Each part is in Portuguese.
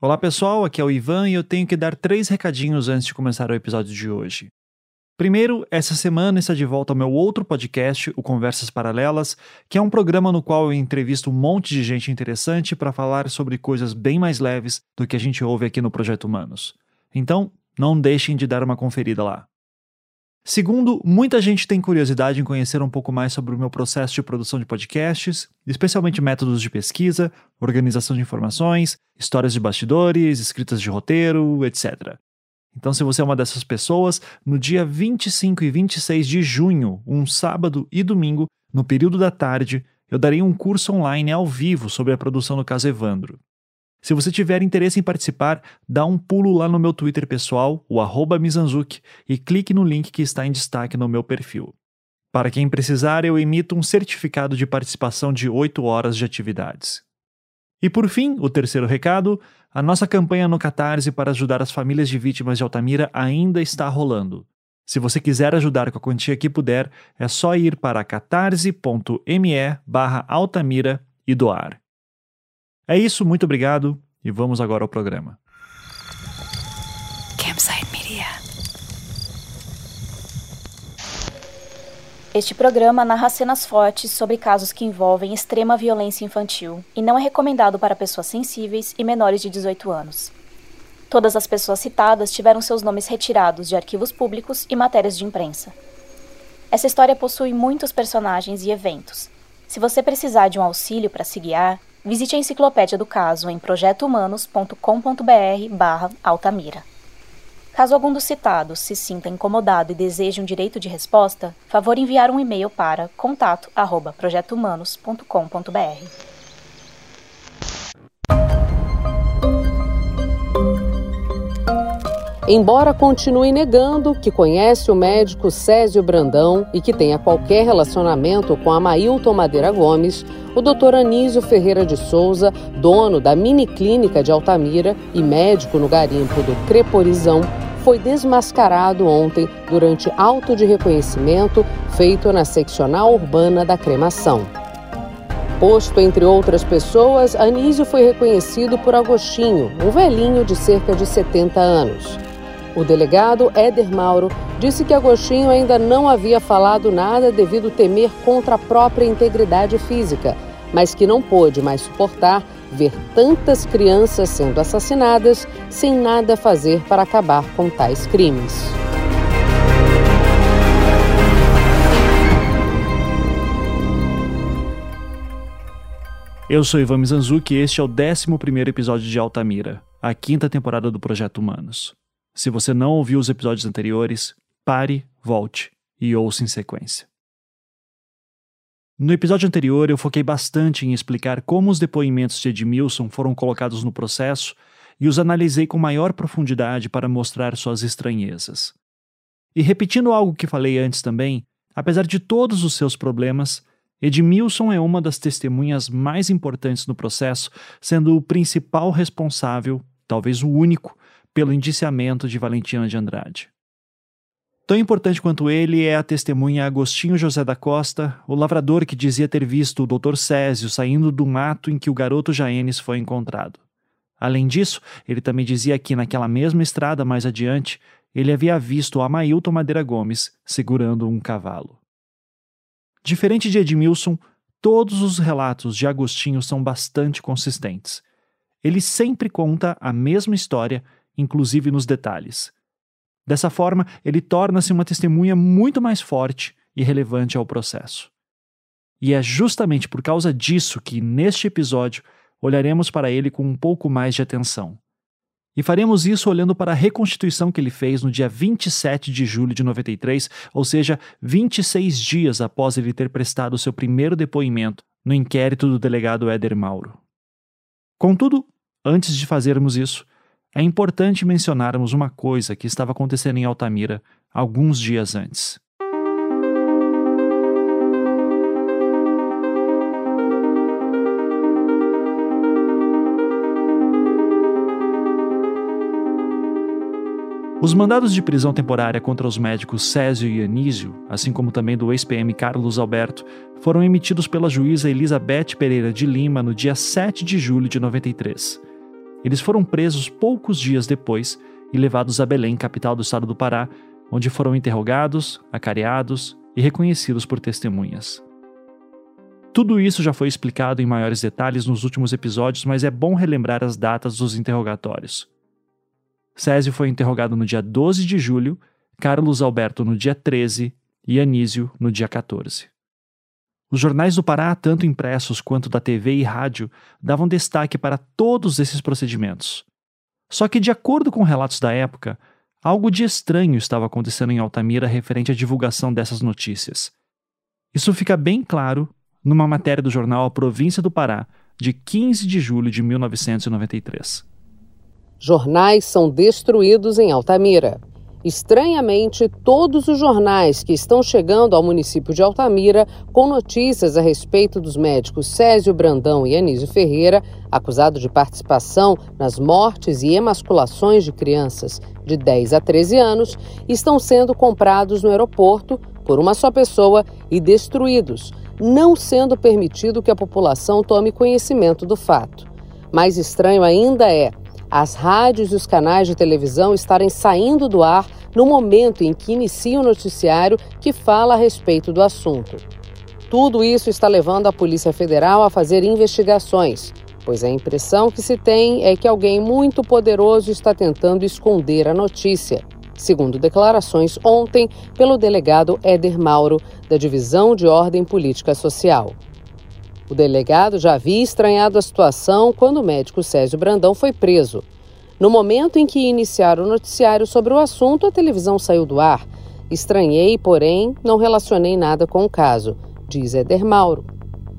Olá pessoal, aqui é o Ivan e eu tenho que dar três recadinhos antes de começar o episódio de hoje. Primeiro, essa semana está de volta ao meu outro podcast, o Conversas Paralelas, que é um programa no qual eu entrevisto um monte de gente interessante para falar sobre coisas bem mais leves do que a gente ouve aqui no Projeto Humanos. Então, não deixem de dar uma conferida lá. Segundo, muita gente tem curiosidade em conhecer um pouco mais sobre o meu processo de produção de podcasts, especialmente métodos de pesquisa, organização de informações, histórias de bastidores, escritas de roteiro, etc. Então, se você é uma dessas pessoas, no dia 25 e 26 de junho, um sábado e domingo, no período da tarde, eu darei um curso online ao vivo sobre a produção do caso Evandro. Se você tiver interesse em participar, dá um pulo lá no meu Twitter pessoal, o arroba Mizanzuki, e clique no link que está em destaque no meu perfil. Para quem precisar, eu emito um certificado de participação de 8 horas de atividades. E por fim, o terceiro recado: a nossa campanha no Catarse para ajudar as famílias de vítimas de Altamira ainda está rolando. Se você quiser ajudar com a quantia que puder, é só ir para catarse.me barra Altamira e doar. É isso, muito obrigado e vamos agora ao programa. Campsite Media. Este programa narra cenas fortes sobre casos que envolvem extrema violência infantil e não é recomendado para pessoas sensíveis e menores de 18 anos. Todas as pessoas citadas tiveram seus nomes retirados de arquivos públicos e matérias de imprensa. Essa história possui muitos personagens e eventos. Se você precisar de um auxílio para se guiar, Visite a enciclopédia do caso em projetohumanos.com.br barra Altamira. Caso algum dos citados se sinta incomodado e deseje um direito de resposta, favor enviar um e-mail para contato@projetohumanos.com.br. Embora continue negando que conhece o médico Césio Brandão e que tenha qualquer relacionamento com a Mailton Madeira Gomes, o doutor Anísio Ferreira de Souza, dono da mini clínica de Altamira e médico no garimpo do Creporizão, foi desmascarado ontem durante auto de reconhecimento feito na seccional urbana da cremação. Posto entre outras pessoas, Anísio foi reconhecido por Agostinho, um velhinho de cerca de 70 anos. O delegado Éder Mauro disse que Agostinho ainda não havia falado nada devido temer contra a própria integridade física, mas que não pôde mais suportar ver tantas crianças sendo assassinadas sem nada fazer para acabar com tais crimes. Eu sou Ivan Mizanzuki e este é o 11 episódio de Altamira, a quinta temporada do Projeto Humanos. Se você não ouviu os episódios anteriores, pare, volte e ouça em sequência. No episódio anterior, eu foquei bastante em explicar como os depoimentos de Edmilson foram colocados no processo e os analisei com maior profundidade para mostrar suas estranhezas. E repetindo algo que falei antes também, apesar de todos os seus problemas, Edmilson é uma das testemunhas mais importantes no processo, sendo o principal responsável, talvez o único, pelo indiciamento de Valentina de Andrade. Tão importante quanto ele é a testemunha Agostinho José da Costa, o lavrador que dizia ter visto o Dr. Césio saindo do mato em que o garoto Jaenes foi encontrado. Além disso, ele também dizia que naquela mesma estrada mais adiante, ele havia visto Amailton Madeira Gomes segurando um cavalo. Diferente de Edmilson, todos os relatos de Agostinho são bastante consistentes. Ele sempre conta a mesma história inclusive nos detalhes. Dessa forma, ele torna-se uma testemunha muito mais forte e relevante ao processo. E é justamente por causa disso que, neste episódio, olharemos para ele com um pouco mais de atenção. E faremos isso olhando para a reconstituição que ele fez no dia 27 de julho de 93, ou seja, 26 dias após ele ter prestado seu primeiro depoimento no inquérito do delegado Éder Mauro. Contudo, antes de fazermos isso, é importante mencionarmos uma coisa que estava acontecendo em Altamira alguns dias antes. Os mandados de prisão temporária contra os médicos Césio e Anísio, assim como também do ex-PM Carlos Alberto, foram emitidos pela juíza Elizabeth Pereira de Lima no dia 7 de julho de 93. Eles foram presos poucos dias depois e levados a Belém, capital do estado do Pará, onde foram interrogados, acareados e reconhecidos por testemunhas. Tudo isso já foi explicado em maiores detalhes nos últimos episódios, mas é bom relembrar as datas dos interrogatórios. Césio foi interrogado no dia 12 de julho, Carlos Alberto no dia 13 e Anísio no dia 14. Os jornais do Pará, tanto impressos quanto da TV e rádio, davam destaque para todos esses procedimentos. Só que, de acordo com relatos da época, algo de estranho estava acontecendo em Altamira referente à divulgação dessas notícias. Isso fica bem claro numa matéria do jornal A Província do Pará, de 15 de julho de 1993. Jornais são destruídos em Altamira. Estranhamente, todos os jornais que estão chegando ao município de Altamira com notícias a respeito dos médicos Césio Brandão e Anísio Ferreira, acusados de participação nas mortes e emasculações de crianças de 10 a 13 anos, estão sendo comprados no aeroporto por uma só pessoa e destruídos, não sendo permitido que a população tome conhecimento do fato. Mais estranho ainda é as rádios e os canais de televisão estarem saindo do ar no momento em que inicia o noticiário que fala a respeito do assunto. Tudo isso está levando a Polícia Federal a fazer investigações, pois a impressão que se tem é que alguém muito poderoso está tentando esconder a notícia, segundo declarações ontem pelo delegado Éder Mauro, da Divisão de Ordem Política Social. O delegado já havia estranhado a situação quando o médico Césio Brandão foi preso. No momento em que iniciaram o noticiário sobre o assunto, a televisão saiu do ar. Estranhei, porém, não relacionei nada com o caso, diz Eder Mauro.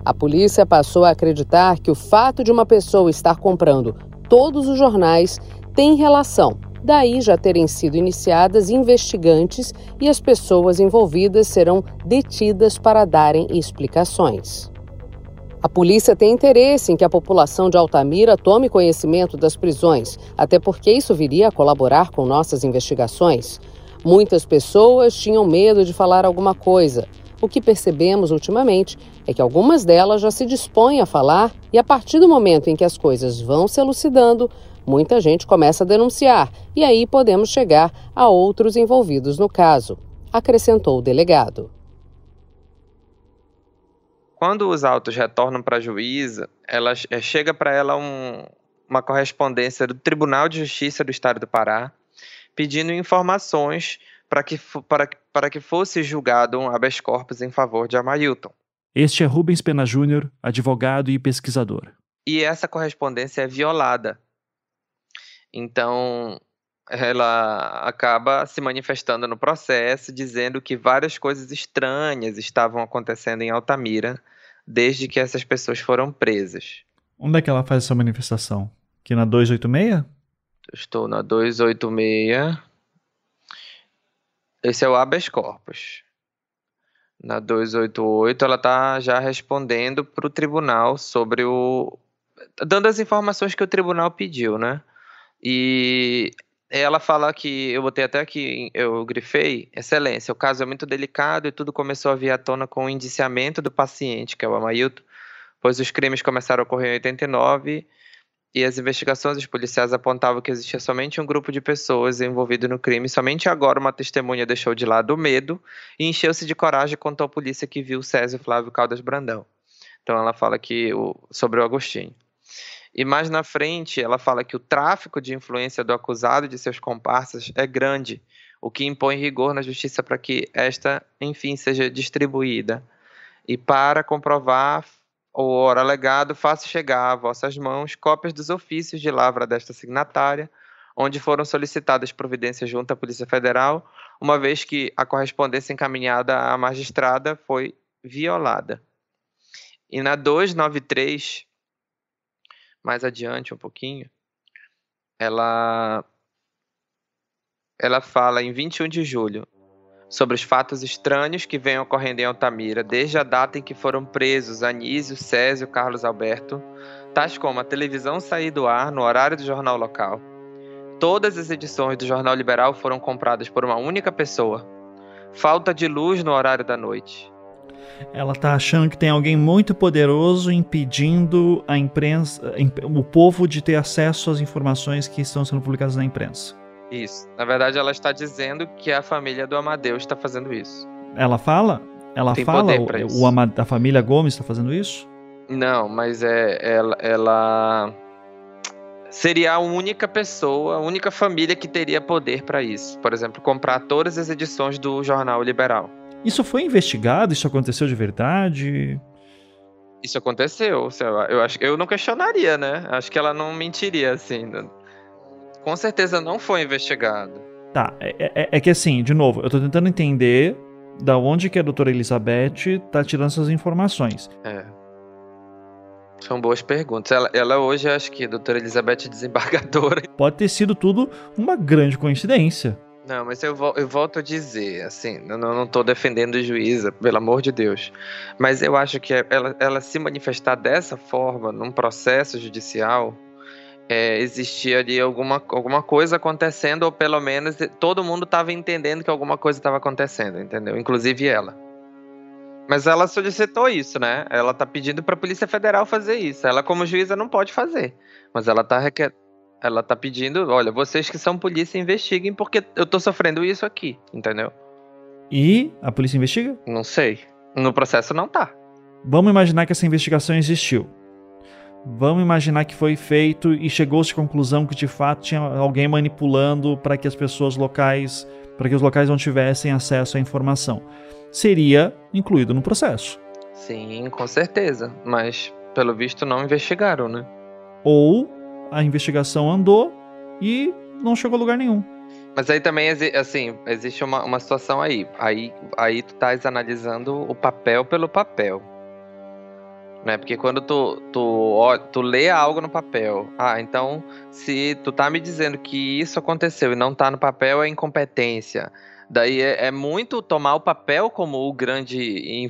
A polícia passou a acreditar que o fato de uma pessoa estar comprando todos os jornais tem relação, daí já terem sido iniciadas investigantes e as pessoas envolvidas serão detidas para darem explicações. A polícia tem interesse em que a população de Altamira tome conhecimento das prisões, até porque isso viria a colaborar com nossas investigações. Muitas pessoas tinham medo de falar alguma coisa. O que percebemos ultimamente é que algumas delas já se dispõem a falar e, a partir do momento em que as coisas vão se elucidando, muita gente começa a denunciar e aí podemos chegar a outros envolvidos no caso, acrescentou o delegado. Quando os autos retornam para a juíza, ela é, chega para ela um, uma correspondência do Tribunal de Justiça do Estado do Pará, pedindo informações para que, para, para que fosse julgado um habeas corpus em favor de Amailton. Este é Rubens Pena Júnior, advogado e pesquisador. E essa correspondência é violada. Então, ela acaba se manifestando no processo, dizendo que várias coisas estranhas estavam acontecendo em Altamira desde que essas pessoas foram presas. Onde é que ela faz essa manifestação? Aqui na 286? Estou na 286. Esse é o habeas corpus. Na 288, ela está já respondendo para o tribunal sobre o. dando as informações que o tribunal pediu, né? E ela fala que, eu botei até aqui, eu grifei, excelência, o caso é muito delicado e tudo começou a vir à tona com o indiciamento do paciente, que é o Amailton, pois os crimes começaram a ocorrer em 89 e as investigações dos policiais apontavam que existia somente um grupo de pessoas envolvido no crime. Somente agora uma testemunha deixou de lado o medo e encheu-se de coragem e contou à polícia que viu Césio Flávio Caldas Brandão. Então ela fala que sobre o Agostinho. E mais na frente, ela fala que o tráfico de influência do acusado e de seus comparsas é grande, o que impõe rigor na justiça para que esta, enfim, seja distribuída. E para comprovar o ora alegado, faça chegar a vossas mãos cópias dos ofícios de lavra desta signatária, onde foram solicitadas providências junto à Polícia Federal, uma vez que a correspondência encaminhada à magistrada foi violada. E na 293, mais adiante um pouquinho, ela ela fala em 21 de julho sobre os fatos estranhos que vêm ocorrendo em Altamira desde a data em que foram presos Anísio, Césio e Carlos Alberto, tais como a televisão sair do ar no horário do jornal local. Todas as edições do Jornal Liberal foram compradas por uma única pessoa. Falta de luz no horário da noite. Ela tá achando que tem alguém muito poderoso impedindo a imprensa, o povo de ter acesso às informações que estão sendo publicadas na imprensa. Isso. Na verdade, ela está dizendo que a família do Amadeus está fazendo isso. Ela fala? Ela Tem fala o, o. Ama- a família Gomes está fazendo isso? Não, mas é ela, ela seria a única pessoa, a única família que teria poder para isso. Por exemplo, comprar todas as edições do jornal Liberal. Isso foi investigado? Isso aconteceu de verdade? Isso aconteceu. sei lá, Eu acho, eu não questionaria, né? Acho que ela não mentiria assim. Com certeza não foi investigado. Tá, é, é- é que assim, de novo, eu tô tentando entender da onde que a doutora Elizabeth tá tirando essas informações. É. São boas perguntas. Ela, ela hoje, acho que a doutora Elizabeth é desembargadora. Pode ter sido tudo uma grande coincidência. Não, mas eu, vol- eu volto a dizer, assim, eu não, tô defendendo o juíza, pelo amor de Deus. Mas eu acho que ela, ela se manifestar dessa forma num processo judicial, é, existia ali alguma, alguma coisa acontecendo, ou pelo menos todo mundo estava entendendo que alguma coisa estava acontecendo, entendeu? Inclusive ela. Mas ela solicitou isso, né? Ela tá pedindo para a Polícia Federal fazer isso. Ela, como juíza, não pode fazer. Mas ela tá requer... ela tá pedindo, olha, vocês que são polícia investiguem porque eu tô sofrendo isso aqui, entendeu? E a polícia investiga? Não sei. No processo não tá. Vamos imaginar que essa investigação existiu. Vamos imaginar que foi feito e chegou-se à conclusão que de fato tinha alguém manipulando para que as pessoas locais, para que os locais não tivessem acesso à informação. Seria incluído no processo. Sim, com certeza. Mas, pelo visto, não investigaram, né? Ou a investigação andou e não chegou a lugar nenhum. Mas aí também, assim, existe uma, uma situação aí. aí. Aí tu estás analisando o papel pelo papel. Né? Porque quando tu, tu, tu lê algo no papel, ah, então se tu tá me dizendo que isso aconteceu e não tá no papel, é incompetência. Daí é, é muito tomar o papel como o grande,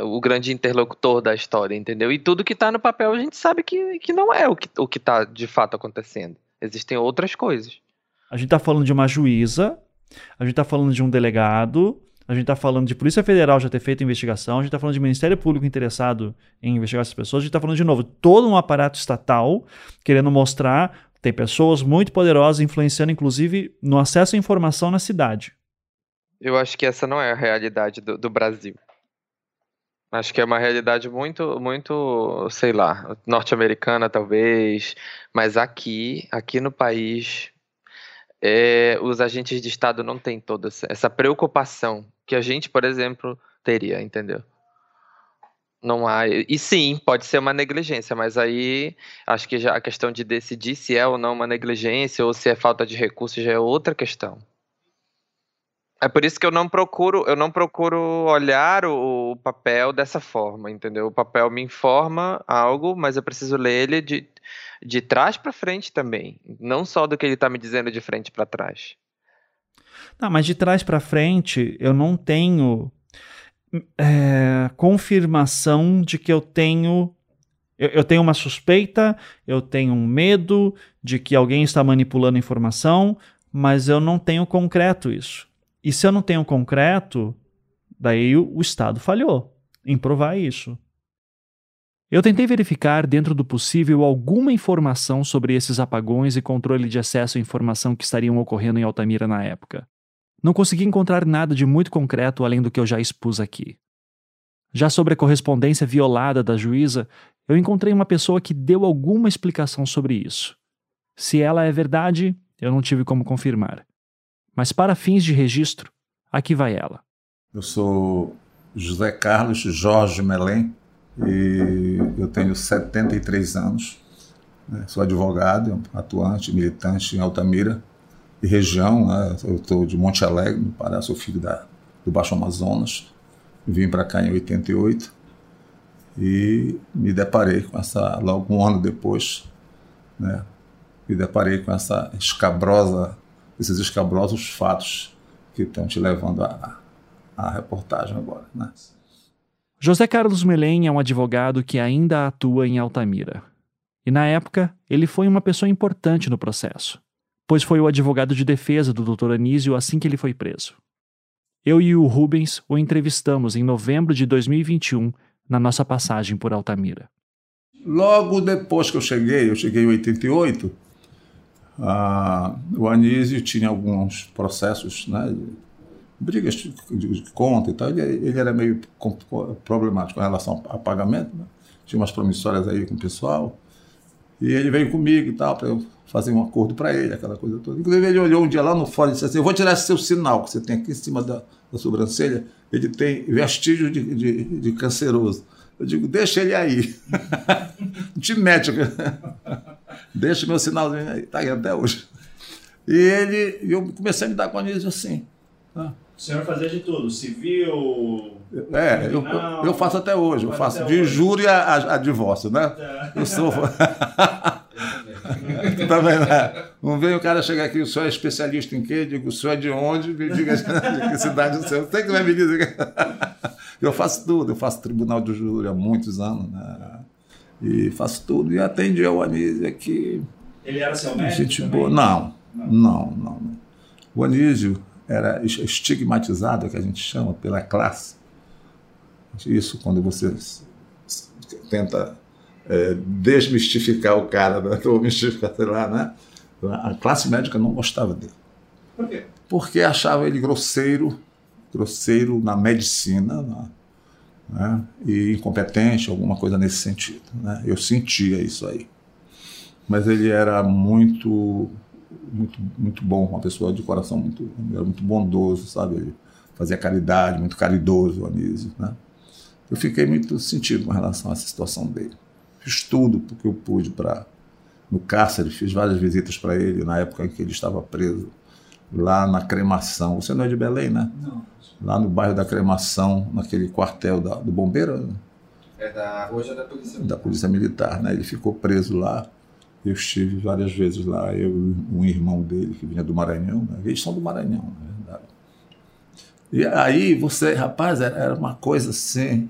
o grande interlocutor da história, entendeu? E tudo que tá no papel a gente sabe que, que não é o que, o que tá de fato acontecendo. Existem outras coisas. A gente tá falando de uma juíza, a gente tá falando de um delegado, a gente tá falando de Polícia Federal já ter feito investigação, a gente tá falando de Ministério Público interessado em investigar essas pessoas, a gente tá falando de novo todo um aparato estatal querendo mostrar tem pessoas muito poderosas influenciando inclusive no acesso à informação na cidade. Eu acho que essa não é a realidade do, do Brasil. Acho que é uma realidade muito, muito, sei lá, norte-americana talvez, mas aqui, aqui no país, é, os agentes de Estado não têm toda essa, preocupação que a gente, por exemplo, teria, entendeu? Não há. E sim, pode ser uma negligência, mas aí acho que já a questão de decidir se é ou não uma negligência ou se é falta de recursos já é outra questão. É por isso que eu não procuro, eu não procuro olhar o, o papel dessa forma, entendeu? O papel me informa algo, mas eu preciso ler ele de, de trás para frente também, não só do que ele está me dizendo de frente para trás. Tá, mas de trás para frente eu não tenho é, confirmação de que eu tenho. Eu, eu tenho uma suspeita, eu tenho um medo de que alguém está manipulando informação, mas eu não tenho concreto isso. E se eu não tenho concreto, daí o, o Estado falhou em provar isso. Eu tentei verificar dentro do possível alguma informação sobre esses apagões e controle de acesso à informação que estariam ocorrendo em Altamira na época. Não consegui encontrar nada de muito concreto além do que eu já expus aqui. Já sobre a correspondência violada da juíza, eu encontrei uma pessoa que deu alguma explicação sobre isso. Se ela é verdade, eu não tive como confirmar. Mas para fins de registro, aqui vai ela. Eu sou José Carlos Jorge Melém e eu tenho 73 anos. né? Sou advogado, atuante, militante em Altamira e região. né? Eu estou de Monte Alegre, no Pará, sou filho da, do Baixo Amazonas. Vim para cá em 88 e me deparei com essa, logo um ano depois, né? me deparei com essa escabrosa, esses escabrosos fatos que estão te levando a, a reportagem agora. Né? José Carlos Melém é um advogado que ainda atua em Altamira. E na época, ele foi uma pessoa importante no processo, pois foi o advogado de defesa do Dr. Anísio assim que ele foi preso. Eu e o Rubens o entrevistamos em novembro de 2021 na nossa passagem por Altamira. Logo depois que eu cheguei, eu cheguei em 88, ah, o Anísio tinha alguns processos, né, brigas de, de conta e tal. Ele, ele era meio problemático com relação a pagamento, né? tinha umas promissórias aí com o pessoal. E ele veio comigo e tal, para eu fazer um acordo para ele, aquela coisa toda. Inclusive, ele olhou um dia lá no fora e disse assim: Eu vou tirar esse seu sinal que você tem aqui em cima da, da sobrancelha. Ele tem vestígio de, de, de canceroso. Eu digo: Deixa ele aí. Não te mete. Deixa meu sinalzinho aí. Está aí até hoje. E ele, eu comecei a me dar com Anísio assim. Tá? O senhor fazia de tudo, civil. É, eu, eu, faço até hoje, eu faço de hoje. júri a, a, a, divórcio, né? Tá. Eu sou. tá vendo? Não vem o cara chegar aqui, o senhor é especialista em quê? Eu digo, o senhor é de onde? Me diga de que cidade o senhor. Você que vai me dizer. Eu faço tudo, eu faço tribunal de júri há muitos anos, né? E faço tudo. E atendi ao Anísio aqui. Ele era seu médico? Gente boa. Não, não, não, não. O Anísio era estigmatizado, que a gente chama, pela classe. Isso quando você tenta é, desmistificar o cara, né? ou mistificar, sei lá, né? A classe médica não gostava dele. Por quê? Porque achava ele grosseiro, grosseiro na medicina, né? Né? e incompetente, alguma coisa nesse sentido. Né? Eu sentia isso aí. Mas ele era muito muito, muito bom, uma pessoa de coração muito, era muito bondoso, sabe? Ele fazia caridade, muito caridoso, o Anísio, né? Eu fiquei muito sentido com relação a essa situação dele. Fiz tudo porque eu pude para no cárcere, fiz várias visitas para ele na época em que ele estava preso, lá na cremação. Você não é de Belém, né? Não. Lá no bairro da cremação, naquele quartel da, do bombeiro. Né? É da hoje é da polícia militar. Da polícia militar, né? Ele ficou preso lá. Eu estive várias vezes lá, eu e um irmão dele, que vinha do Maranhão, né? eles são do Maranhão, na verdade. E aí você, rapaz, era uma coisa assim.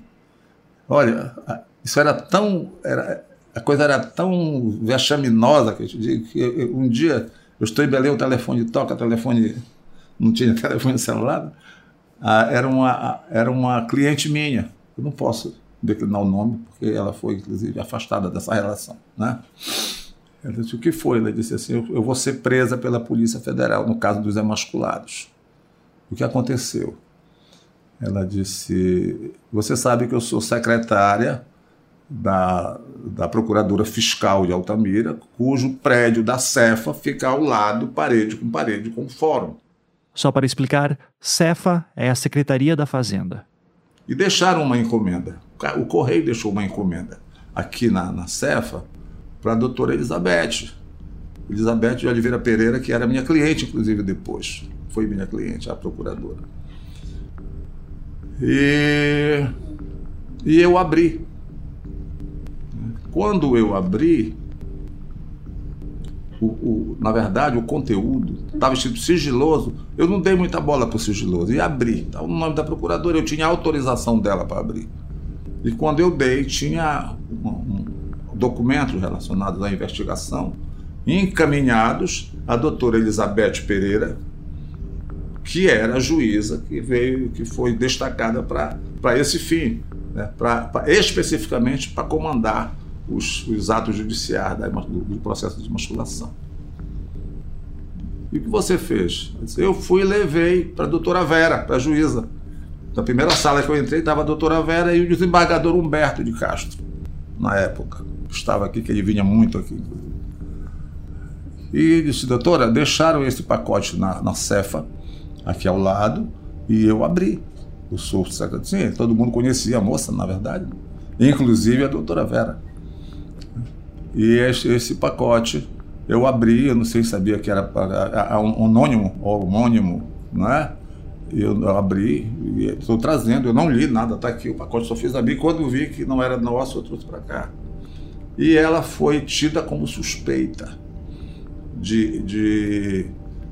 Olha, isso era tão. Era, a coisa era tão vexaminosa que eu te digo que eu, um dia eu estou em Belém, o telefone toca, telefone. Não tinha telefone celular. Ah, era, uma, era uma cliente minha. Eu não posso declinar o nome, porque ela foi, inclusive, afastada dessa relação. Né? Ela disse, o que foi? Ela disse assim, eu vou ser presa pela Polícia Federal, no caso dos emasculados. O que aconteceu? Ela disse, você sabe que eu sou secretária da, da Procuradora Fiscal de Altamira, cujo prédio da Cefa fica ao lado, parede com parede, com o fórum. Só para explicar, Cefa é a Secretaria da Fazenda. E deixaram uma encomenda. O Correio deixou uma encomenda aqui na, na Cefa para a doutora Elizabeth. Elizabeth de Oliveira Pereira, que era minha cliente, inclusive, depois. Foi minha cliente, a procuradora. E, e eu abri. Quando eu abri, o, o, na verdade, o conteúdo estava escrito sigiloso. Eu não dei muita bola para o sigiloso e abri. Estava no nome da procuradora, eu tinha autorização dela para abrir. E quando eu dei, tinha um, um, documentos relacionados à investigação encaminhados à doutora Elizabeth Pereira, que era a juíza que veio, que foi destacada para esse fim, né? pra, pra especificamente para comandar os, os, atos judiciais da, do, do, processo de masculação. E o que você fez? Eu fui e levei para a doutora Vera, para a juíza. Na primeira sala que eu entrei estava a doutora Vera e o desembargador Humberto de Castro, na época estava aqui, que ele vinha muito aqui. E disse, doutora, deixaram esse pacote na, na Cefa, aqui ao lado, e eu abri. Eu sou secretário. Sim, todo mundo conhecia a moça, na verdade, inclusive a doutora Vera. E esse, esse pacote eu abri, eu não sei se sabia que era um anônimo, ou homônimo, não é? Eu, eu abri estou trazendo, eu não li nada, está aqui o pacote, só fiz abrir. Quando vi que não era nosso, eu trouxe para cá e ela foi tida como suspeita de, de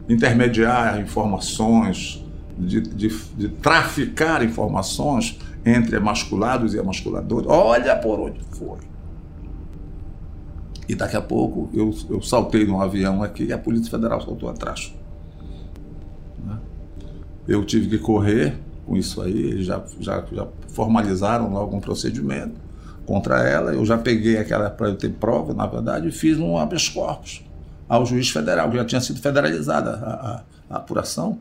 intermediar informações, de, de, de, traficar informações entre emasculados e emasculadores. Olha por onde foi. E daqui a pouco eu, eu saltei num avião aqui e a Polícia Federal saltou atrás. Né? eu tive que correr com isso aí, eles já, já, já formalizaram logo um procedimento contra ela. Eu já peguei aquela para eu ter prova, na verdade, e fiz um habeas corpus ao juiz federal, que já tinha sido federalizada a, a, a apuração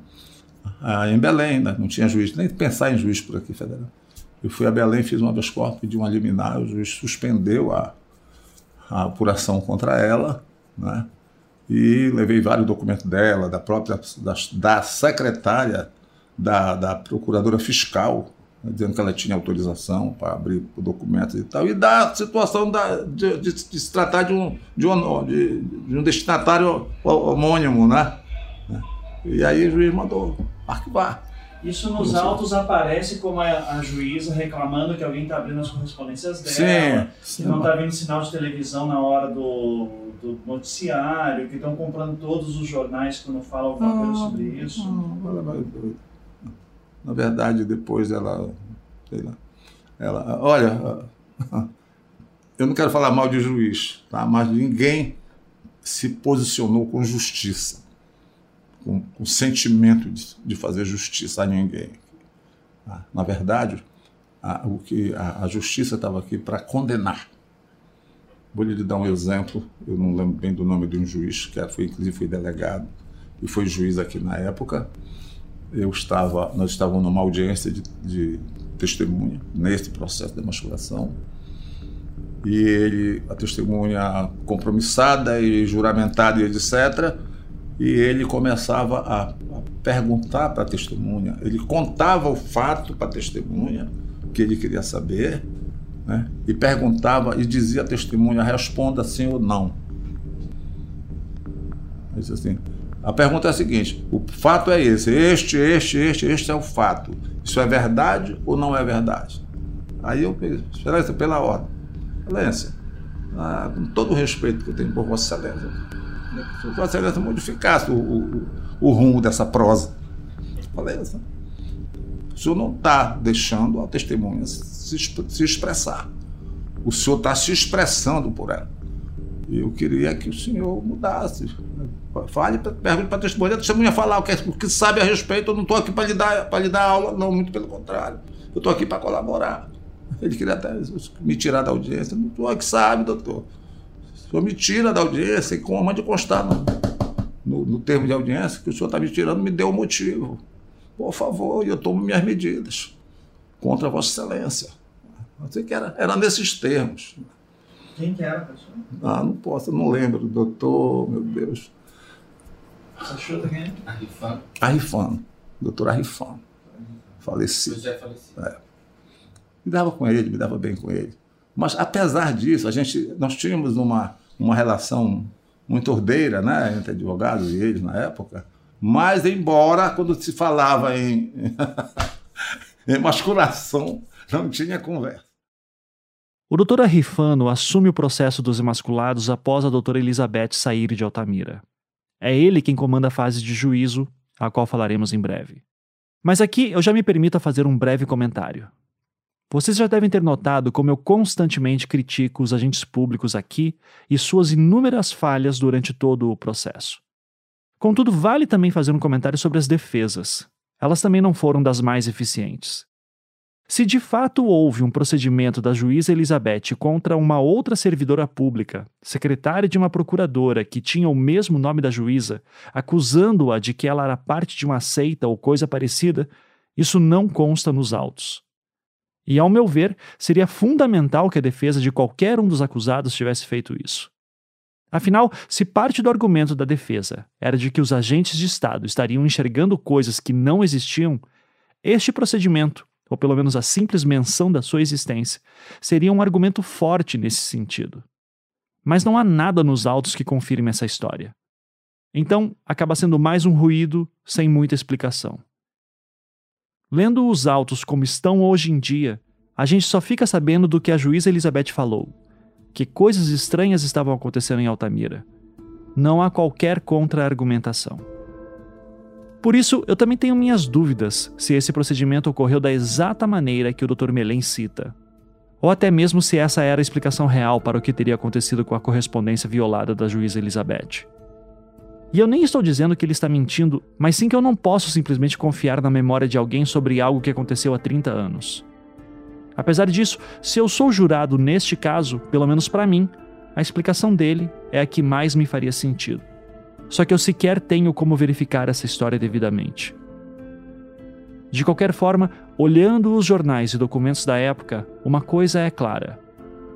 a, em Belém, né? não tinha juiz, nem pensar em juiz por aqui federal. Eu fui a Belém, fiz um habeas corpus, pedi uma liminar, o juiz suspendeu a, a apuração contra ela, né? e levei vários documentos dela, da própria da, da secretária da, da procuradora fiscal, né, dizendo que ela tinha autorização para abrir documentos e tal, e da situação da, de, de, de se tratar de um, de, um, de, de um destinatário homônimo, né? E aí o juiz mandou arquivar. Isso nos autos aparece como a, a, juíza reclamando que alguém está abrindo as correspondências dela, sim, sim. que não está vendo sinal de televisão na hora do, do noticiário, que estão comprando todos os jornais quando falam alguma coisa sobre isso. na verdade, depois ela, lá, ela, olha, eu não quero falar mal de juiz, tá? mas ninguém se posicionou com justiça com, com sentimento de, de, fazer justiça a ninguém. Ah, na verdade, a, o que a, a justiça estava aqui para condenar. Vou lhe dar um exemplo. Eu não lembro bem do nome de um juiz que foi inclusive foi delegado e foi juiz aqui na época. Eu estava, nós estávamos numa audiência de, de testemunha nesse processo de masculação e ele, a testemunha compromissada e juramentada e etc e ele começava a, perguntar para a testemunha, ele contava o fato para a testemunha que ele queria saber, né? e perguntava e dizia à testemunha: responda sim ou não. Disse assim: a pergunta é a seguinte: o fato é esse, este, este, este, este é o fato. Isso é verdade ou não é verdade? Aí eu Excelência, pela ordem. Excelência, ah, com todo o respeito que eu tenho por Vossa Excelência, se Vossa Excelência modificasse o, o, o rumo dessa prosa. Falei assim, o senhor não está deixando a testemunha se, se expressar. O senhor está se expressando por ela. Eu queria que o senhor mudasse. Fale, pergunte para a testemunha. A testemunha falar o que, o que sabe a respeito. Eu não estou aqui para lhe, dar, lhe dar aula, não, muito pelo contrário. Eu estou aqui para colaborar. Ele queria até me tirar da audiência. Não estou aqui, sabe, doutor. O senhor me tira da audiência e como mande constar no, no, no, termo de audiência que o senhor está me tirando, me deu o um motivo. Por favor, eu tomo minhas medidas contra Vossa Excelência. Não sei que era, era nesses termos. Quem que era, professor? Ah, não posso, não lembro. Doutor, meu Deus. Você chuta quem é? Arrifano. Arrifano. Doutor Arrifano. Falecido. José falecido. É. Me dava com ele, me dava bem com ele. Mas, apesar disso, a gente, nós tínhamos uma, uma relação muito ordeira né, entre advogados e eles na época. Mas, embora, quando se falava em, em masculação, não tinha conversa. O doutor Arrifano assume o processo dos emasculados após a doutora Elizabeth sair de Altamira. É ele quem comanda a fase de juízo, a qual falaremos em breve. Mas aqui eu já me permito fazer um breve comentário. Vocês já devem ter notado como eu constantemente critico os agentes públicos aqui e suas inúmeras falhas durante todo o processo. Contudo, vale também fazer um comentário sobre as defesas. Elas também não foram das mais eficientes. Se de fato houve um procedimento da juíza Elizabeth contra uma outra servidora pública, secretária de uma procuradora que tinha o mesmo nome da juíza, acusando-a de que ela era parte de uma seita ou coisa parecida, isso não consta nos autos. E, ao meu ver, seria fundamental que a defesa de qualquer um dos acusados tivesse feito isso. Afinal, se parte do argumento da defesa era de que os agentes de Estado estariam enxergando coisas que não existiam, este procedimento, ou pelo menos a simples menção da sua existência, seria um argumento forte nesse sentido. Mas não há nada nos autos que confirme essa história. Então, acaba sendo mais um ruído sem muita explicação. Lendo os autos como estão hoje em dia, a gente só fica sabendo do que a juíza Elizabeth falou: que coisas estranhas estavam acontecendo em Altamira. Não há qualquer contra-argumentação. Por isso, eu também tenho minhas dúvidas se esse procedimento ocorreu da exata maneira que o Dr. Melen cita, ou até mesmo se essa era a explicação real para o que teria acontecido com a correspondência violada da juíza Elizabeth. E eu nem estou dizendo que ele está mentindo, mas sim que eu não posso simplesmente confiar na memória de alguém sobre algo que aconteceu há 30 anos. Apesar disso, se eu sou jurado neste caso, pelo menos para mim, a explicação dele é a que mais me faria sentido. Só que eu sequer tenho como verificar essa história devidamente. De qualquer forma, olhando os jornais e documentos da época, uma coisa é clara.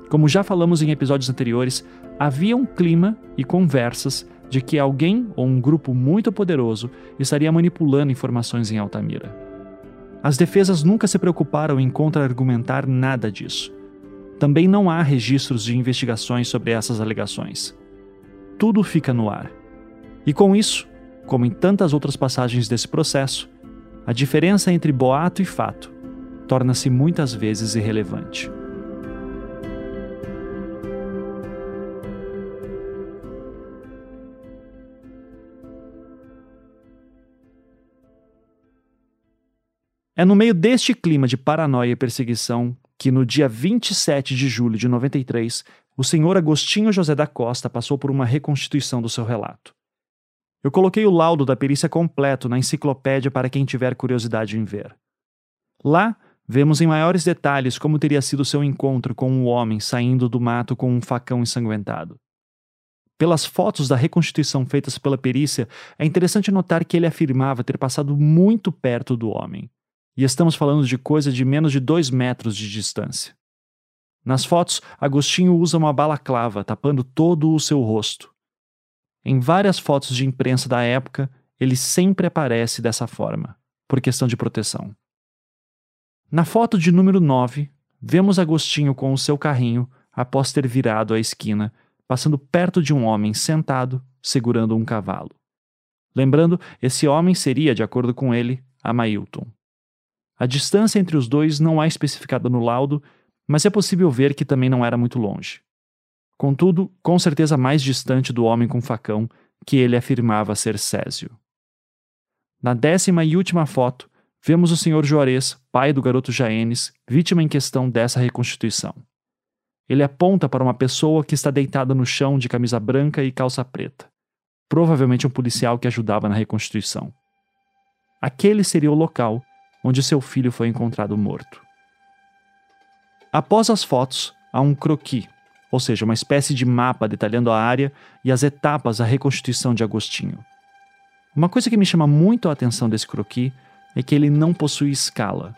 Como já falamos em episódios anteriores, havia um clima e conversas de que alguém ou um grupo muito poderoso estaria manipulando informações em Altamira. As defesas nunca se preocuparam em contra-argumentar nada disso. Também não há registros de investigações sobre essas alegações. Tudo fica no ar. E com isso, como em tantas outras passagens desse processo, a diferença entre boato e fato torna-se muitas vezes irrelevante. É no meio deste clima de paranoia e perseguição que, no dia 27 de julho de 93, o senhor Agostinho José da Costa passou por uma reconstituição do seu relato. Eu coloquei o laudo da perícia completo na enciclopédia para quem tiver curiosidade em ver. Lá, vemos em maiores detalhes como teria sido seu encontro com um homem saindo do mato com um facão ensanguentado. Pelas fotos da reconstituição feitas pela perícia, é interessante notar que ele afirmava ter passado muito perto do homem. E estamos falando de coisa de menos de dois metros de distância. Nas fotos, Agostinho usa uma balaclava tapando todo o seu rosto. Em várias fotos de imprensa da época, ele sempre aparece dessa forma, por questão de proteção. Na foto de número 9, vemos Agostinho com o seu carrinho após ter virado a esquina, passando perto de um homem sentado, segurando um cavalo. Lembrando, esse homem seria, de acordo com ele, Amailton. A distância entre os dois não é especificada no laudo, mas é possível ver que também não era muito longe contudo, com certeza mais distante do homem com facão que ele afirmava ser Césio. Na décima e última foto, vemos o Sr. Juarez, pai do garoto Jaenes, vítima em questão dessa reconstituição. Ele aponta para uma pessoa que está deitada no chão de camisa branca e calça preta, provavelmente um policial que ajudava na reconstituição. Aquele seria o local onde seu filho foi encontrado morto. Após as fotos, há um croquis ou seja, uma espécie de mapa detalhando a área e as etapas da reconstituição de Agostinho. Uma coisa que me chama muito a atenção desse croquis é que ele não possui escala.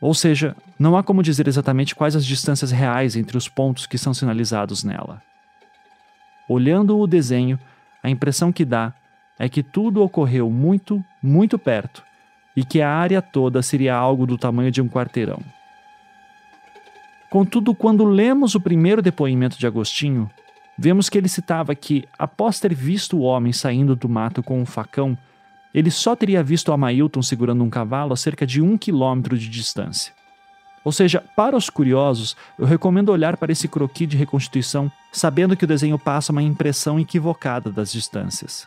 Ou seja, não há como dizer exatamente quais as distâncias reais entre os pontos que são sinalizados nela. Olhando o desenho, a impressão que dá é que tudo ocorreu muito, muito perto e que a área toda seria algo do tamanho de um quarteirão. Contudo, quando lemos o primeiro depoimento de Agostinho, vemos que ele citava que, após ter visto o homem saindo do mato com um facão, ele só teria visto Amailton segurando um cavalo a cerca de um quilômetro de distância. Ou seja, para os curiosos, eu recomendo olhar para esse croquis de reconstituição, sabendo que o desenho passa uma impressão equivocada das distâncias.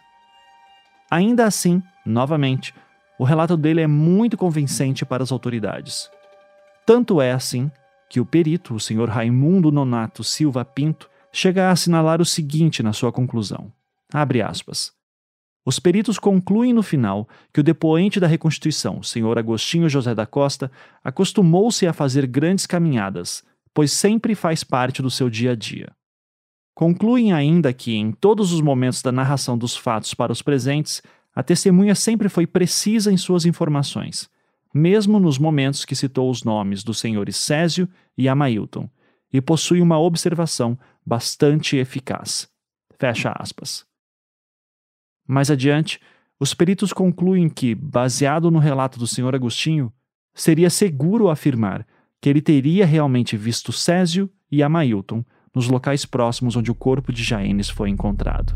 Ainda assim, novamente, o relato dele é muito convincente para as autoridades. Tanto é assim que o perito, o senhor Raimundo Nonato Silva Pinto, chega a assinalar o seguinte na sua conclusão. Abre aspas. Os peritos concluem no final que o depoente da reconstituição, senhor Agostinho José da Costa, acostumou-se a fazer grandes caminhadas, pois sempre faz parte do seu dia a dia. Concluem ainda que, em todos os momentos da narração dos fatos para os presentes, a testemunha sempre foi precisa em suas informações, mesmo nos momentos que citou os nomes dos senhores Césio e Amailton, e possui uma observação bastante eficaz. Fecha aspas. Mais adiante, os peritos concluem que, baseado no relato do senhor Agostinho, seria seguro afirmar que ele teria realmente visto Césio e Amailton nos locais próximos onde o corpo de Jaenes foi encontrado.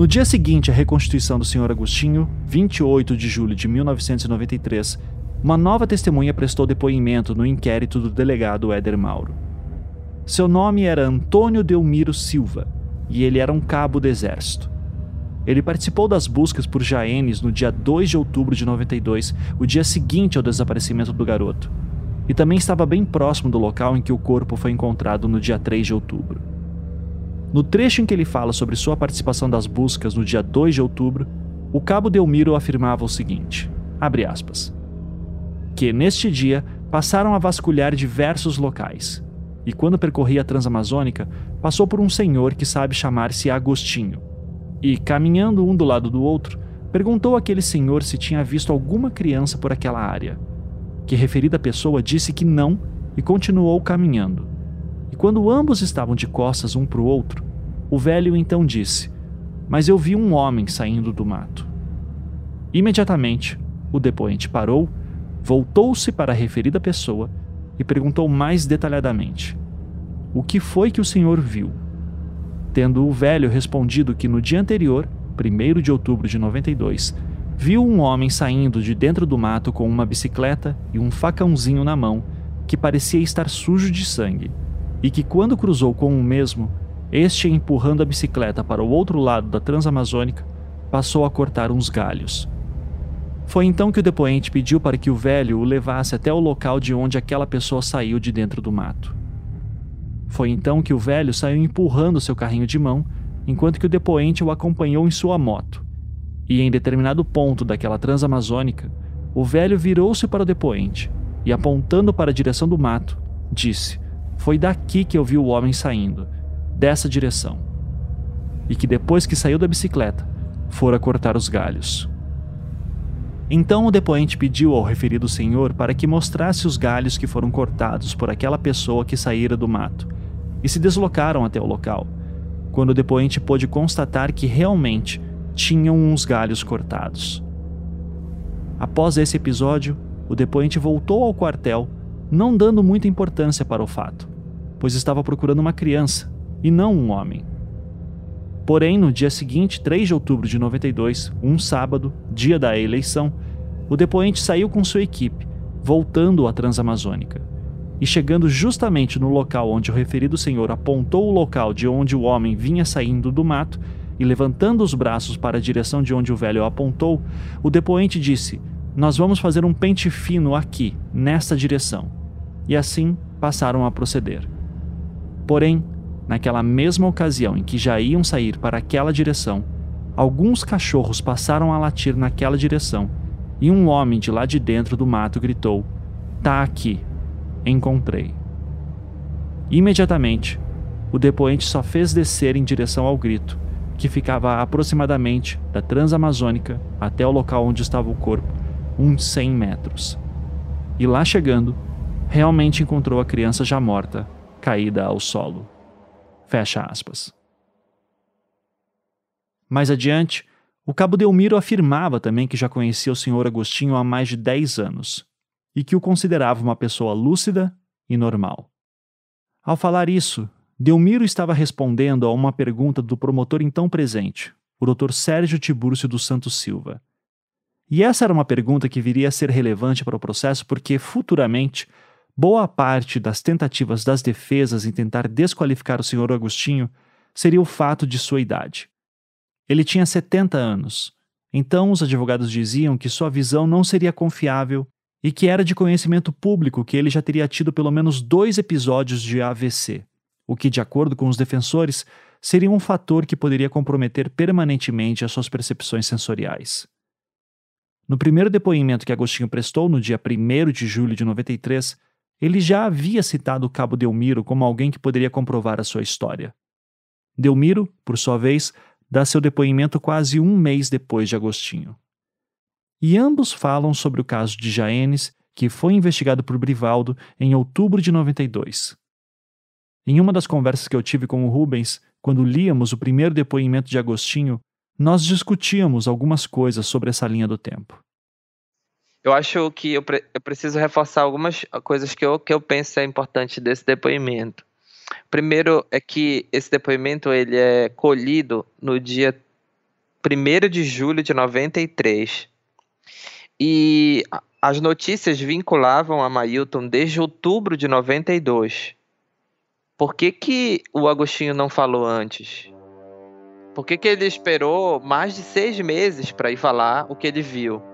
No dia seguinte à reconstituição do Sr. Agostinho, 28 de julho de 1993, uma nova testemunha prestou depoimento no inquérito do delegado Éder Mauro. Seu nome era Antônio Delmiro Silva e ele era um cabo do exército. Ele participou das buscas por Jaenes no dia 2 de outubro de 92, o dia seguinte ao desaparecimento do garoto, e também estava bem próximo do local em que o corpo foi encontrado no dia 3 de outubro. No trecho em que ele fala sobre sua participação das buscas no dia 2 de outubro, o cabo Delmiro afirmava o seguinte: aspas, que neste dia passaram a vasculhar diversos locais, e quando percorria a Transamazônica, passou por um senhor que sabe chamar-se Agostinho, e, caminhando um do lado do outro, perguntou àquele senhor se tinha visto alguma criança por aquela área. Que referida pessoa disse que não e continuou caminhando. Quando ambos estavam de costas um para o outro, o velho então disse: Mas eu vi um homem saindo do mato. Imediatamente, o depoente parou, voltou-se para a referida pessoa e perguntou mais detalhadamente: O que foi que o senhor viu? Tendo o velho respondido que no dia anterior, 1 de outubro de 92, viu um homem saindo de dentro do mato com uma bicicleta e um facãozinho na mão que parecia estar sujo de sangue, e que quando cruzou com o mesmo, este empurrando a bicicleta para o outro lado da Transamazônica, passou a cortar uns galhos. Foi então que o depoente pediu para que o velho o levasse até o local de onde aquela pessoa saiu de dentro do mato. Foi então que o velho saiu empurrando seu carrinho de mão, enquanto que o depoente o acompanhou em sua moto. E em determinado ponto daquela transamazônica, o velho virou-se para o depoente e, apontando para a direção do mato, disse: Foi daqui que eu vi o homem saindo, dessa direção. E que depois que saiu da bicicleta, fora cortar os galhos. Então o depoente pediu ao referido senhor para que mostrasse os galhos que foram cortados por aquela pessoa que saíra do mato, e se deslocaram até o local, quando o depoente pôde constatar que realmente tinham uns galhos cortados. Após esse episódio, o depoente voltou ao quartel, não dando muita importância para o fato, pois estava procurando uma criança e não um homem. Porém, no dia seguinte, 3 de outubro de 92, um sábado, dia da eleição, o depoente saiu com sua equipe, voltando à Transamazônica. E chegando justamente no local onde o referido senhor apontou o local de onde o homem vinha saindo do mato e levantando os braços para a direção de onde o velho apontou, o depoente disse: Nós vamos fazer um pente fino aqui, nesta direção. E assim passaram a proceder. Porém, Naquela mesma ocasião em que já iam sair para aquela direção, alguns cachorros passaram a latir naquela direção e um homem de lá de dentro do mato gritou: Tá aqui, encontrei. Imediatamente, o depoente só fez descer em direção ao grito, que ficava aproximadamente da Transamazônica até o local onde estava o corpo, uns 100 metros. E lá chegando, realmente encontrou a criança já morta, caída ao solo. Fecha aspas. Mais adiante, o cabo Delmiro afirmava também que já conhecia o senhor Agostinho há mais de 10 anos e que o considerava uma pessoa lúcida e normal. Ao falar isso, Delmiro estava respondendo a uma pergunta do promotor então presente, o Dr. Sérgio Tibúrcio dos Santos Silva. E essa era uma pergunta que viria a ser relevante para o processo porque, futuramente, Boa parte das tentativas das defesas em tentar desqualificar o Sr. Agostinho seria o fato de sua idade. Ele tinha 70 anos, então os advogados diziam que sua visão não seria confiável e que era de conhecimento público que ele já teria tido pelo menos dois episódios de AVC, o que, de acordo com os defensores, seria um fator que poderia comprometer permanentemente as suas percepções sensoriais. No primeiro depoimento que Agostinho prestou no dia 1 de julho de 93, ele já havia citado o cabo Delmiro como alguém que poderia comprovar a sua história. Delmiro, por sua vez, dá seu depoimento quase um mês depois de Agostinho. E ambos falam sobre o caso de Jaenes, que foi investigado por Brivaldo em outubro de 92. Em uma das conversas que eu tive com o Rubens, quando líamos o primeiro depoimento de Agostinho, nós discutíamos algumas coisas sobre essa linha do tempo. Eu acho que eu, pre eu preciso reforçar algumas coisas que eu, que eu penso é importante desse depoimento. Primeiro é que esse depoimento ele é colhido no dia 1 de julho de 93. E as notícias vinculavam a Mailton desde outubro de 92. Por que, que o Agostinho não falou antes? Por que, que ele esperou mais de seis meses para ir falar o que ele viu?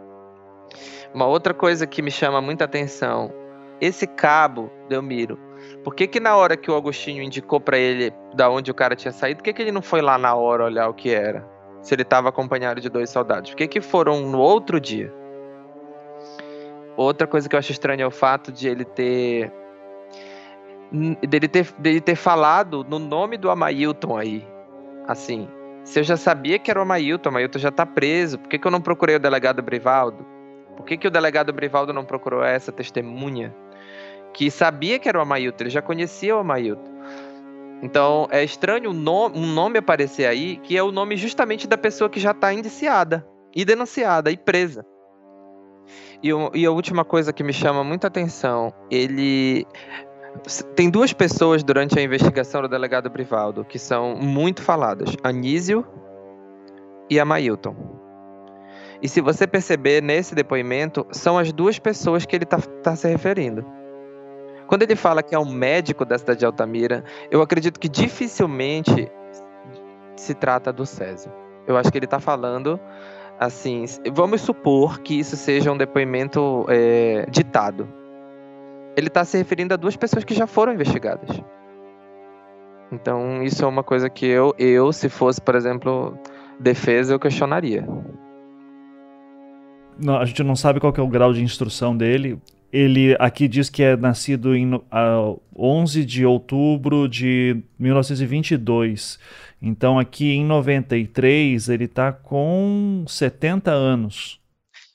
Uma outra coisa que me chama muita atenção: esse cabo, Delmiro, por que, que na hora que o Agostinho indicou para ele da onde o cara tinha saído, por que, que ele não foi lá na hora olhar o que era? Se ele estava acompanhado de dois soldados. Por que, que foram no outro dia? Outra coisa que eu acho estranha é o fato de ele ter dele ter, dele ter falado no nome do Amailton aí. Assim, se eu já sabia que era o Amailton, o Amailton já tá preso, por que, que eu não procurei o delegado Brivaldo? Por que, que o delegado Brivaldo não procurou essa testemunha? Que sabia que era o Amailton, ele já conhecia o Amailton. Então é estranho um nome, aparecer aí, que é o nome justamente da pessoa que já está indiciada, e denunciada, e presa. E, e, a última coisa que me chama muita atenção, ele tem duas pessoas durante a investigação do delegado Brivaldo que são muito faladas: Anísio e Amailton. E se você perceber nesse depoimento, são as duas pessoas que ele está tá se referindo. Quando ele fala que é um médico da cidade de Altamira, eu acredito que dificilmente se trata do Césio. Eu acho que ele está falando assim. Vamos supor que isso seja um depoimento é, ditado ele está se referindo a duas pessoas que já foram investigadas. Então, isso é uma coisa que eu, eu se fosse, por exemplo, defesa, eu questionaria. A gente não sabe qual é o grau de instrução dele. Ele aqui diz que é nascido em uh, 11 de outubro de 1922. Então, aqui em 93, ele está com 70 anos.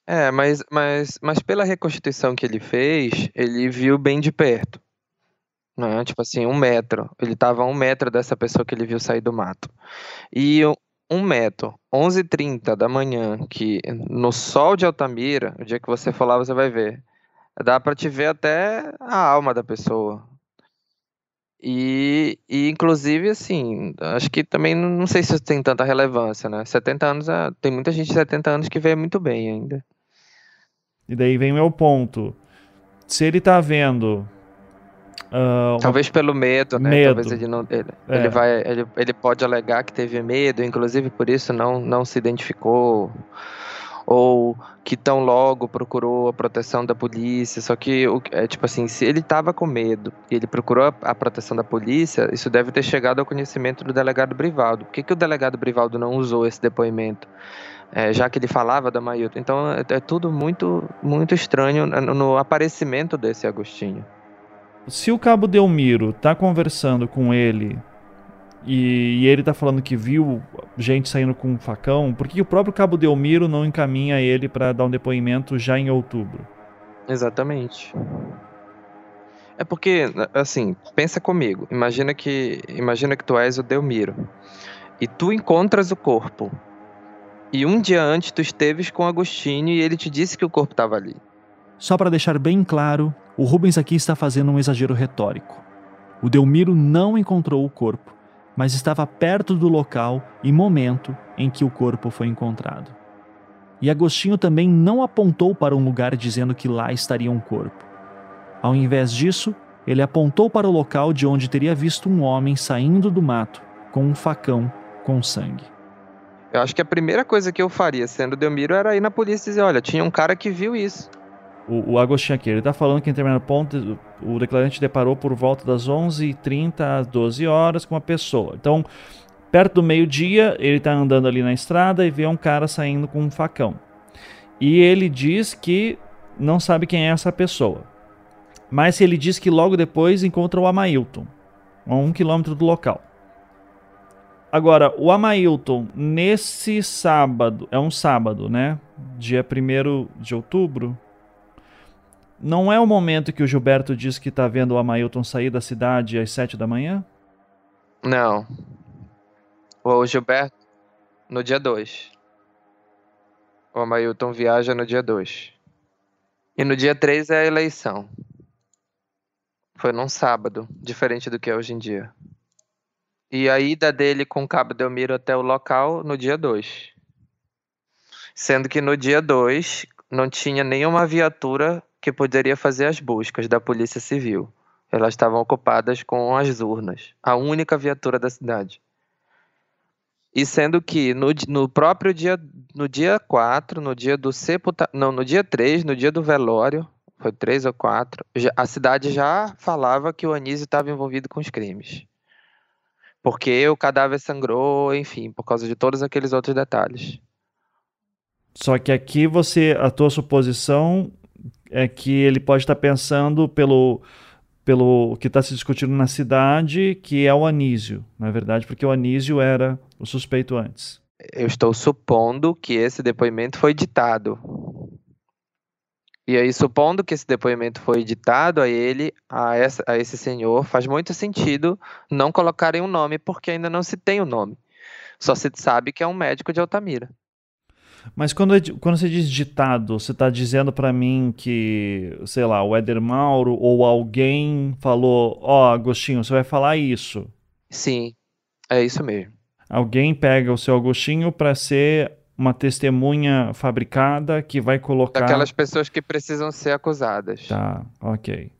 É, mas, mas, mas pela reconstituição que ele fez, ele viu bem de perto. Né? Tipo assim, um metro. Ele estava a um metro dessa pessoa que ele viu sair do mato. E um metro, 11h30 da manhã, que no sol de Altamira, o dia que você lá, você vai ver. Dá para te ver até a alma da pessoa. E, e, inclusive, assim, acho que também não sei se isso tem tanta relevância, né? 70 anos, é, tem muita gente de 70 anos que vê muito bem ainda. E daí vem o meu ponto. Se ele tá vendo. Uh, Talvez pelo medo, né? Medo. Talvez ele não. Ele, é. ele, vai, ele, ele pode alegar que teve medo, inclusive por isso não, não se identificou. Ou que tão logo procurou a proteção da polícia. Só que, é tipo assim, se ele tava com medo e ele procurou a, a proteção da polícia, isso deve ter chegado ao conhecimento do delegado Brivaldo. Por que, que o delegado Brivaldo não usou esse depoimento? é, já que ele falava da Mailton. Então é, é, tudo muito, muito estranho no, no aparecimento desse Agostinho. Se o cabo Delmiro está conversando com ele e, e, ele está falando que viu gente saindo com um facão, por que o próprio cabo Delmiro não encaminha ele para dar um depoimento já em outubro? Exatamente. É porque, assim, pensa comigo. Imagina que, imagina que tu és o Delmiro e tu encontras o corpo e um dia antes tu esteves com Agostinho e ele te disse que o corpo estava ali. Só para deixar bem claro, o Rubens aqui está fazendo um exagero retórico. O Delmiro não encontrou o corpo, mas estava perto do local e momento em que o corpo foi encontrado. E Agostinho também não apontou para um lugar dizendo que lá estaria um corpo. Ao invés disso, ele apontou para o local de onde teria visto um homem saindo do mato com um facão com sangue. Eu acho que a primeira coisa que eu faria, sendo Delmiro, era ir na polícia e dizer: olha, tinha um cara que viu isso. O, o Agostinho aqui, ele tá falando que em determinado ponto o declarante deparou por volta das 11h30 às 12 horas com uma pessoa. Então, perto do meio-dia, ele tá andando ali na estrada e vê um cara saindo com um facão. E ele diz que não sabe quem é essa pessoa. Mas ele diz que logo depois encontra o Amailton, a um quilômetro do local. Agora, o Amailton, nesse sábado, é um sábado, né? Dia 1 de outubro. Não é o momento que o Gilberto diz que tá vendo o Amailton sair da cidade às 7 da manhã? Não. O Gilberto, no dia 2. O Amailton viaja no dia 2. E no dia 3 é a eleição. Foi num sábado, diferente do que é hoje em dia. E a ida dele com o Cabo Delmiro até o local no dia 2. Sendo que no dia 2 não tinha nenhuma viatura que poderia fazer as buscas da Polícia Civil. Elas estavam ocupadas com as urnas, a única viatura da cidade. E sendo que no, no próprio dia, no dia 4, no dia do sepulta, não, no dia 3, no dia do velório, foi 3 ou 4, já, a cidade já falava que o Anísio estava envolvido com os crimes. Porque o cadáver sangrou, enfim, por causa de todos aqueles outros detalhes. Só que aqui você, a tua suposição é que ele pode estar pensando pelo pelo que está se discutindo na cidade, que é o Anísio, na verdade, porque o Anísio era o suspeito antes. Eu estou supondo que esse depoimento foi ditado. E aí, supondo que esse depoimento foi ditado a ele, a, essa, a esse senhor, faz muito sentido não colocarem um nome, porque ainda não se tem o um nome. Só se sabe que é um médico de Altamira. Mas quando, quando você diz ditado, você está dizendo para mim que, sei lá, o Éder Mauro ou alguém falou: Ó, oh, Agostinho, você vai falar isso. Sim, é isso mesmo. Alguém pega o seu Agostinho para ser uma testemunha fabricada que vai colocar. Daquelas pessoas que precisam ser acusadas. Tá, ok.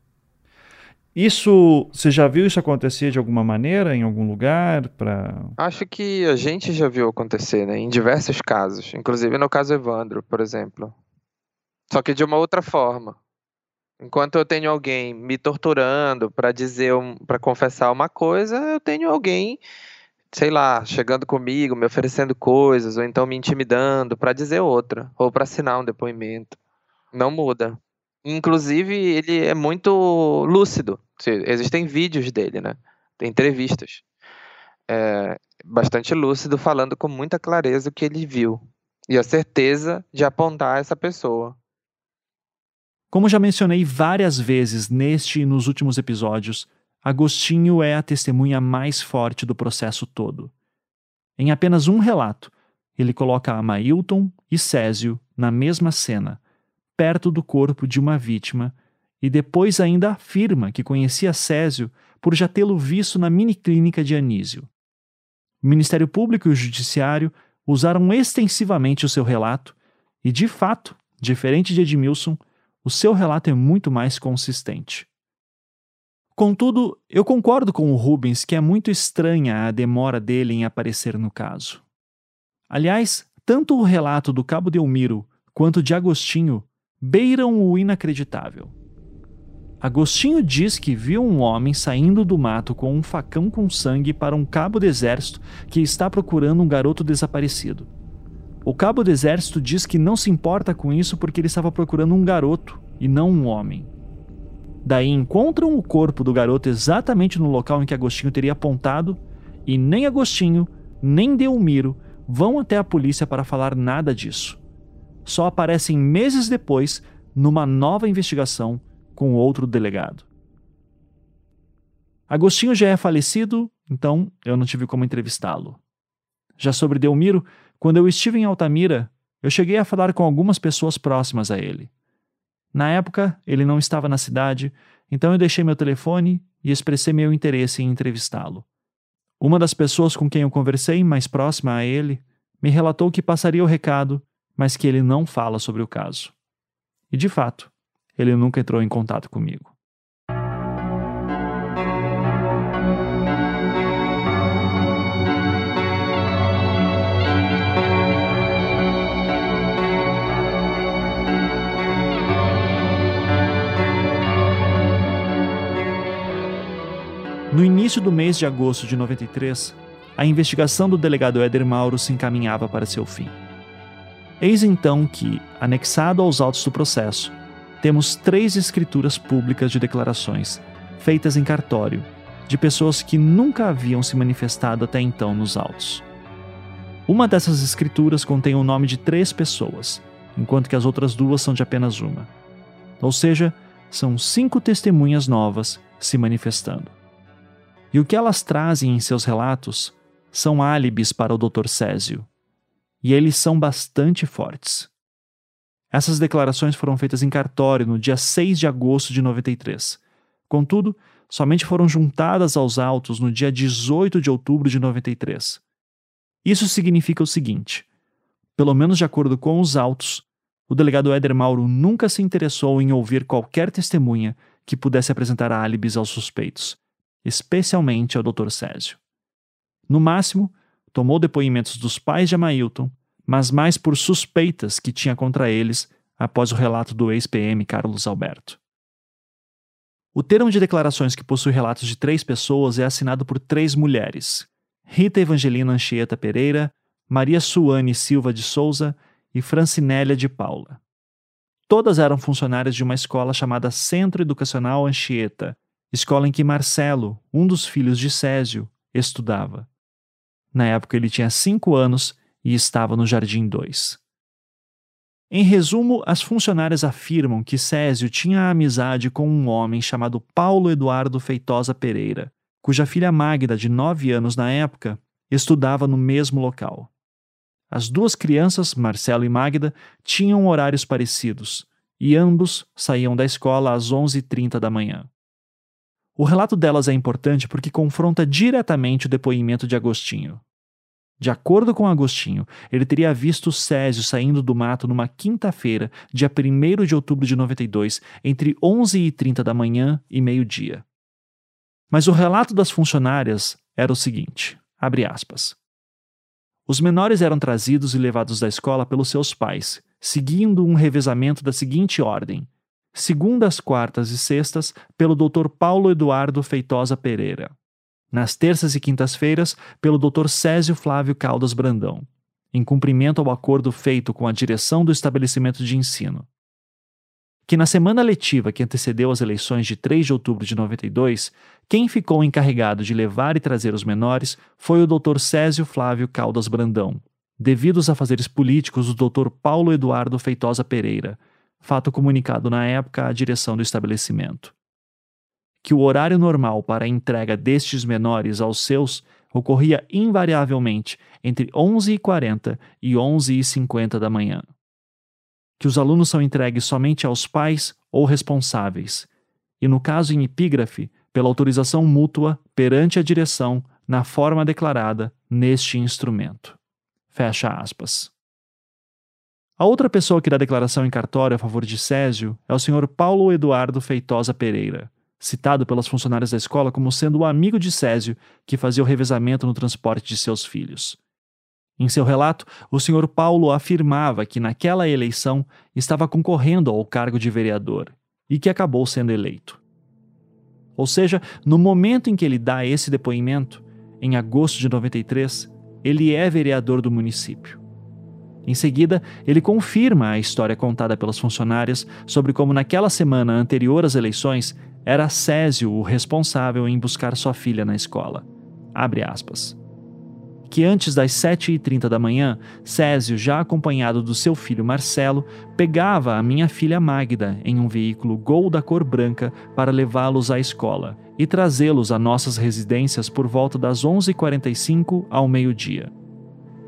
Isso, você já viu isso acontecer de alguma maneira, em algum lugar? Pra... Acho que a gente já viu acontecer, né? Em diversos casos. Inclusive no caso Evandro, por exemplo. Só que de uma outra forma. Enquanto eu tenho alguém me torturando para dizer, para confessar uma coisa, eu tenho alguém, sei lá, chegando comigo, me oferecendo coisas, ou então me intimidando para dizer outra, ou para assinar um depoimento. Não muda. Inclusive, ele é muito lúcido. Existem vídeos dele, né? Entrevistas. É, bastante lúcido, falando com muita clareza o que ele viu. E a certeza de apontar essa pessoa. Como já mencionei várias vezes neste e nos últimos episódios, Agostinho é a testemunha mais forte do processo todo. Em apenas um relato, ele coloca Amailton e Césio na mesma cena, perto do corpo de uma vítima e depois ainda afirma que conhecia Césio por já tê-lo visto na miniclínica de Anísio. O Ministério Público e o Judiciário usaram extensivamente o seu relato e, de fato, diferente de Edmilson, o seu relato é muito mais consistente. Contudo, eu concordo com o Rubens que é muito estranha a demora dele em aparecer no caso. Aliás, tanto o relato do Cabo Delmiro quanto de Agostinho beiram o inacreditável. Agostinho diz que viu um homem saindo do mato com um facão com sangue para um cabo do exército que está procurando um garoto desaparecido. O cabo do exército diz que não se importa com isso porque ele estava procurando um garoto e não um homem. Daí encontram o corpo do garoto exatamente no local em que Agostinho teria apontado e nem Agostinho, nem Delmiro vão até a polícia para falar nada disso só aparecem meses depois numa nova investigação com outro delegado. Agostinho já é falecido, então eu não tive como entrevistá-lo. Já sobre Delmiro, quando eu estive em Altamira, eu cheguei a falar com algumas pessoas próximas a ele. Na época, ele não estava na cidade, então eu deixei meu telefone e expressei meu interesse em entrevistá-lo. Uma das pessoas com quem eu conversei, mais próxima a ele, me relatou que passaria o recado mas que ele não fala sobre o caso. E de fato, ele nunca entrou em contato comigo. No início do mês de agosto de 93, a investigação do delegado Éder Mauro se encaminhava para seu fim. Eis então que, anexado aos autos do processo, temos três escrituras públicas de declarações, feitas em cartório, de pessoas que nunca haviam se manifestado até então nos autos. Uma dessas escrituras contém o nome de três pessoas, enquanto que as outras duas são de apenas uma. Ou seja, são cinco testemunhas novas se manifestando. E o que elas trazem em seus relatos são álibis para o Dr. Césio, e eles são bastante fortes. Essas declarações foram feitas em cartório no dia 6 de agosto de 93. Contudo, somente foram juntadas aos autos no dia 18 de outubro de 93. Isso significa o seguinte: pelo menos de acordo com os autos, o delegado Éder Mauro nunca se interessou em ouvir qualquer testemunha que pudesse apresentar álibis aos suspeitos, especialmente ao Dr. Césio. No máximo, tomou depoimentos dos pais de Amailton, mas mais por suspeitas que tinha contra eles após o relato do ex-PM Carlos Alberto. O termo de declarações que possui relatos de três pessoas é assinado por três mulheres: Rita Evangelina Anchieta Pereira, Maria Suane Silva de Souza e Francinélia de Paula. Todas eram funcionárias de uma escola chamada Centro Educacional Anchieta, escola em que Marcelo, um dos filhos de Césio, estudava. Na época ele tinha cinco anos e estava no Jardim 2. Em resumo, as funcionárias afirmam que Césio tinha amizade com um homem chamado Paulo Eduardo Feitosa Pereira, cuja filha Magda, de nove anos na época, estudava no mesmo local. As duas crianças, Marcelo e Magda, tinham horários parecidos e ambos saíam da escola às 11h30 da manhã. O relato delas é importante porque confronta diretamente o depoimento de Agostinho. De acordo com Agostinho, ele teria visto Césio saindo do mato numa quinta-feira, dia 1 de outubro de 92, entre 11h30 da manhã e meio-dia. Mas o relato das funcionárias era o seguinte: abre aspas. Os menores eram trazidos e levados da escola pelos seus pais, seguindo um revezamento da seguinte ordem: segundas, quartas e sextas, pelo Dr. Paulo Eduardo Feitosa Pereira. Nas terças e quintas-feiras, pelo Dr. Césio Flávio Caldas Brandão, em cumprimento ao acordo feito com a direção do estabelecimento de ensino. Que na semana letiva que antecedeu as eleições de 3 de outubro de 92, quem ficou encarregado de levar e trazer os menores foi o Dr. Césio Flávio Caldas Brandão, devido aos afazeres políticos do Dr. Paulo Eduardo Feitosa Pereira, fato comunicado na época à direção do estabelecimento. Que o horário normal para a entrega destes menores aos seus ocorria invariavelmente entre 11h40 e 11h50 da manhã. Que os alunos são entregues somente aos pais ou responsáveis, e no caso em epígrafe, pela autorização mútua perante a direção na forma declarada neste instrumento. Fecha aspas. A outra pessoa que dá declaração em cartório a favor de Césio é o senhor Paulo Eduardo Feitosa Pereira, citado pelas funcionárias da escola como sendo o amigo de Césio que fazia o revezamento no transporte de seus filhos. Em seu relato, o senhor Paulo afirmava que naquela eleição estava concorrendo ao cargo de vereador e que acabou sendo eleito. Ou seja, no momento em que ele dá esse depoimento, em agosto de 93, ele é vereador do município. Em seguida, ele confirma a história contada pelas funcionárias sobre como naquela semana anterior às eleições era Césio o responsável em buscar sua filha na escola. Abre aspas que antes das 7h30 da manhã, Césio, já acompanhado do seu filho Marcelo, pegava a minha filha Magda em um veículo Gol da cor branca para levá-los à escola e trazê-los a nossas residências por volta das 11h45 ao meio-dia.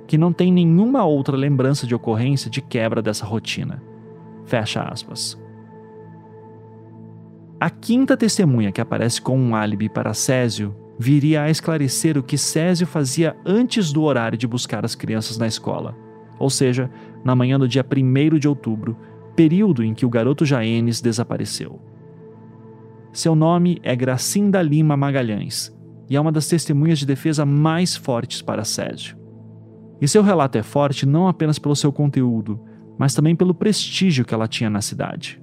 Que não tem nenhuma outra lembrança de ocorrência de quebra dessa rotina. Fecha aspas. A quinta testemunha que aparece com um álibi para Césio viria a esclarecer o que Césio fazia antes do horário de buscar as crianças na escola, ou seja, na manhã do dia 1 de outubro, período em que o garoto Jaenes desapareceu. Seu nome é Gracinda Lima Magalhães e é uma das testemunhas de defesa mais fortes para Césio. E seu relato é forte não apenas pelo seu conteúdo, mas também pelo prestígio que ela tinha na cidade.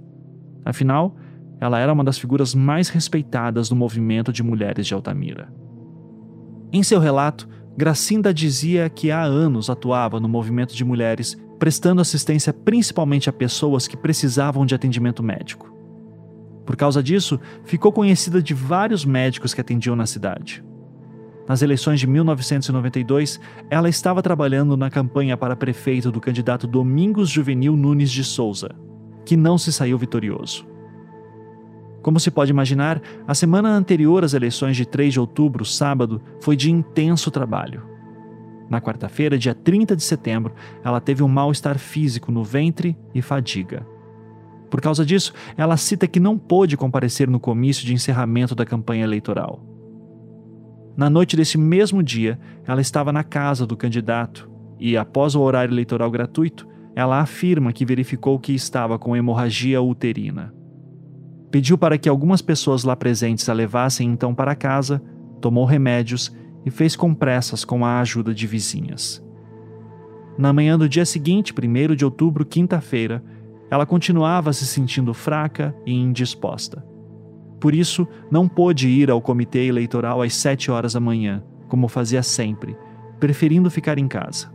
Afinal, ela era uma das figuras mais respeitadas no movimento de mulheres de Altamira. Em seu relato, Gracinda dizia que há anos atuava no movimento de mulheres, prestando assistência principalmente a pessoas que precisavam de atendimento médico. Por causa disso, ficou conhecida de vários médicos que atendiam na cidade. Nas eleições de 1992, ela estava trabalhando na campanha para prefeito do candidato Domingos Juvenil Nunes de Souza, que não se saiu vitorioso. Como se pode imaginar, a semana anterior às eleições de 3 de outubro, sábado, foi de intenso trabalho. Na quarta-feira, dia 30 de setembro, ela teve um mal-estar físico no ventre e fadiga. Por causa disso, ela cita que não pôde comparecer no comício de encerramento da campanha eleitoral. Na noite desse mesmo dia, ela estava na casa do candidato e, após o horário eleitoral gratuito, ela afirma que verificou que estava com hemorragia uterina. Pediu para que algumas pessoas lá presentes a levassem então para casa, tomou remédios e fez compressas com a ajuda de vizinhas. Na manhã do dia seguinte, 1 de outubro, quinta-feira, ela continuava se sentindo fraca e indisposta. Por isso, não pôde ir ao comitê eleitoral às sete horas da manhã, como fazia sempre, preferindo ficar em casa.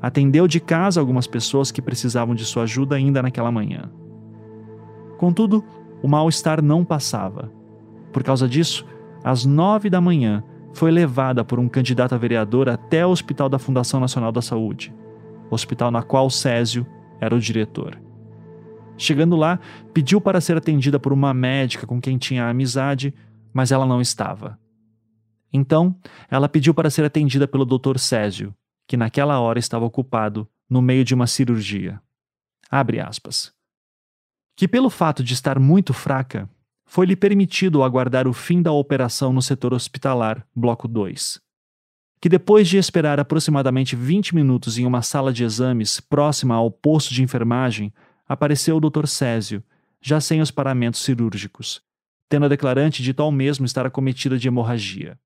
Atendeu de casa algumas pessoas que precisavam de sua ajuda ainda naquela manhã. Contudo, o mal-estar não passava. Por causa disso, às nove da manhã, foi levada por um candidato a vereador até o Hospital da Fundação Nacional da Saúde, hospital na qual Césio era o diretor. Chegando lá, pediu para ser atendida por uma médica com quem tinha amizade, mas ela não estava. Então, ela pediu para ser atendida pelo Dr. Césio, que naquela hora estava ocupado no meio de uma cirurgia. Abre aspas. Que pelo fato de estar muito fraca, foi-lhe permitido aguardar o fim da operação no setor hospitalar, bloco 2. Que depois de esperar aproximadamente 20 minutos em uma sala de exames próxima ao posto de enfermagem, apareceu o Dr. Césio, já sem os paramentos cirúrgicos, tendo a declarante dito ao mesmo estar acometida de hemorragia.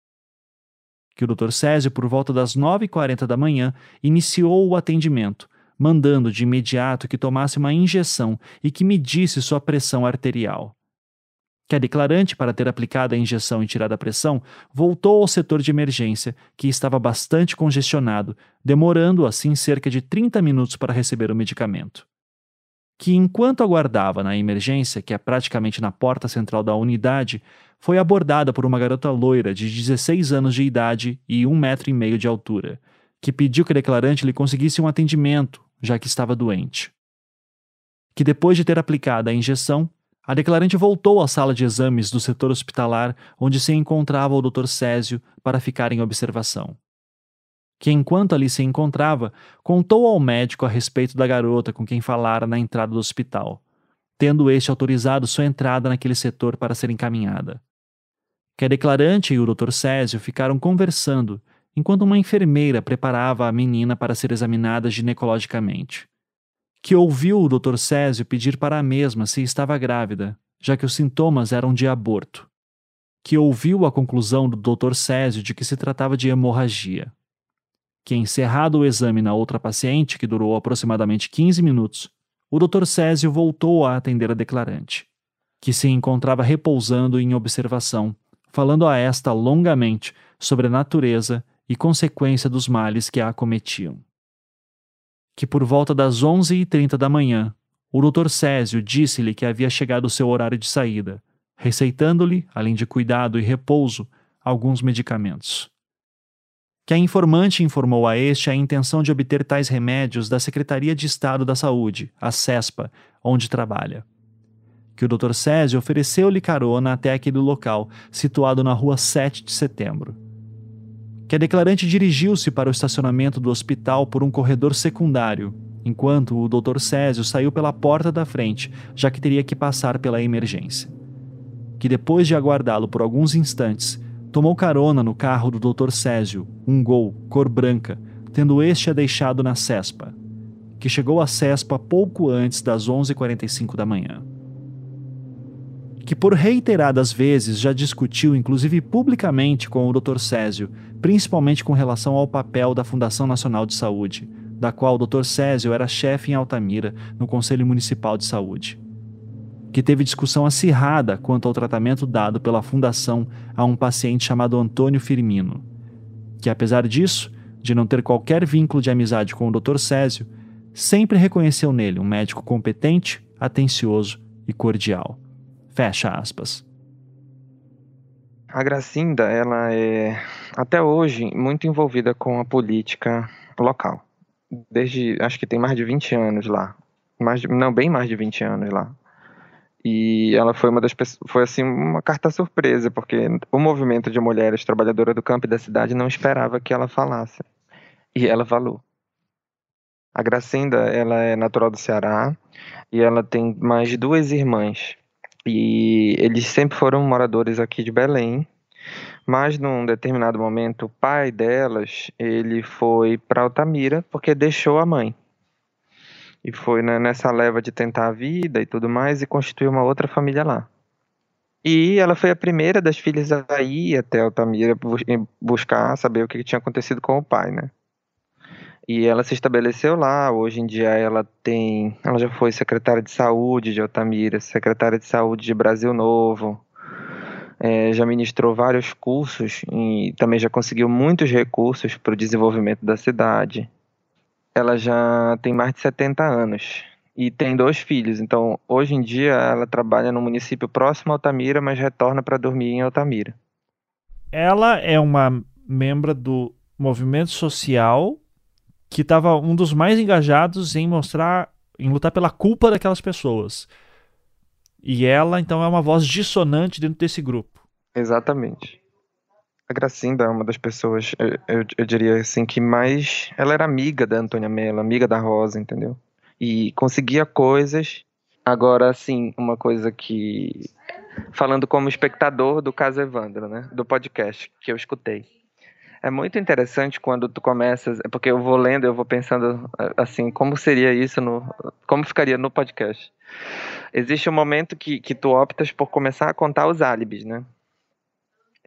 Que o Dr. Césio, por volta das 9h40 da manhã, iniciou o atendimento, mandando de imediato que tomasse uma injeção e que medisse sua pressão arterial. Que a declarante, para ter aplicado a injeção e tirado a pressão, voltou ao setor de emergência, que estava bastante congestionado, demorando assim cerca de 30 minutos para receber o medicamento que, enquanto aguardava na emergência, que é praticamente na porta central da unidade, foi abordada por uma garota loira de 16 anos de idade e um metro e meio de altura, que pediu que a declarante lhe conseguisse um atendimento, já que estava doente. Que depois de ter aplicado a injeção, a declarante voltou à sala de exames do setor hospitalar, onde se encontrava o Dr. Césio, para ficar em observação que, enquanto ali se encontrava, contou ao médico a respeito da garota com quem falara na entrada do hospital, tendo este autorizado sua entrada naquele setor para ser encaminhada. Que a declarante e o Dr. Césio ficaram conversando enquanto uma enfermeira preparava a menina para ser examinada ginecologicamente. Que ouviu o Dr. Césio pedir para a mesma se estava grávida, já que os sintomas eram de aborto. Que ouviu a conclusão do Dr. Césio de que se tratava de hemorragia que, encerrado o exame na outra paciente, que durou aproximadamente 15 minutos, o Dr. Césio voltou a atender a declarante, que se encontrava repousando em observação, falando a esta longamente sobre a natureza e consequência dos males que a acometiam. Que por volta das 11h30 da manhã, o Dr. Césio disse-lhe que havia chegado o seu horário de saída, receitando-lhe, além de cuidado e repouso, alguns medicamentos que a informante informou a este a intenção de obter tais remédios da Secretaria de Estado da Saúde, a CESPA, onde trabalha. Que o Dr. Césio ofereceu-lhe carona até aquele local, situado na rua 7 de setembro. Que a declarante dirigiu-se para o estacionamento do hospital por um corredor secundário, enquanto o Dr. Césio saiu pela porta da frente, já que teria que passar pela emergência. Que depois de aguardá-lo por alguns instantes, Tomou carona no carro do Dr. Césio, um Gol, cor branca, tendo este a deixado na Cespa, que chegou à Cespa pouco antes das 11h45 da manhã. Que por reiteradas vezes já discutiu, inclusive publicamente, com o Dr. Césio, principalmente com relação ao papel da Fundação Nacional de Saúde, da qual o Dr. Césio era chefe em Altamira, no Conselho Municipal de Saúde que teve discussão acirrada quanto ao tratamento dado pela fundação a um paciente chamado Antônio Firmino, que apesar disso, de não ter qualquer vínculo de amizade com o Dr. Césio, sempre reconheceu nele um médico competente, atencioso e cordial. Fecha aspas. A Gracinda, ela é até hoje muito envolvida com a política local. Desde, acho que tem mais de 20 anos lá. Mais de, não, bem mais de 20 anos lá. E ela foi uma das foi assim uma carta surpresa, porque o movimento de mulheres trabalhadoras do campo e da cidade não esperava que ela falasse. E ela falou. A Gracinda, ela é natural do Ceará e ela tem mais duas irmãs. E eles sempre foram moradores aqui de Belém. Mas num determinado momento, o pai delas, ele foi para Altamira porque deixou a mãe e foi né, nessa leva de tentar a vida e tudo mais e constituir uma outra família lá. E ela foi a primeira das filhas a ir até Altamira buscar saber o que tinha acontecido com o pai, né? E ela se estabeleceu lá. Hoje em dia ela tem, ela já foi secretária de saúde de Altamira, secretária de saúde de Brasil Novo. É, já ministrou vários cursos e também já conseguiu muitos recursos para o desenvolvimento da cidade. Ela já tem mais de 70 anos e tem dois filhos. Então, hoje em dia, ela trabalha no município próximo a Altamira, mas retorna para dormir em Altamira. Ela é uma membro do movimento social que estava um dos mais engajados em mostrar, em lutar pela culpa daquelas pessoas. E ela, então, é uma voz dissonante dentro desse grupo. Exatamente. A Gracinda é uma das pessoas, eu, eu, eu diria assim, que mais. Ela era amiga da Antônia Mello, amiga da Rosa, entendeu? e conseguia coisas. Agora, assim, uma coisa que. Falando como espectador do caso Evandro, né? Do podcast que eu escutei. É muito interessante quando tu começas, porque eu vou lendo, eu vou pensando assim, como seria isso no, como ficaria no podcast. Existe um momento que, que tu optas por começar a contar os álibis, né?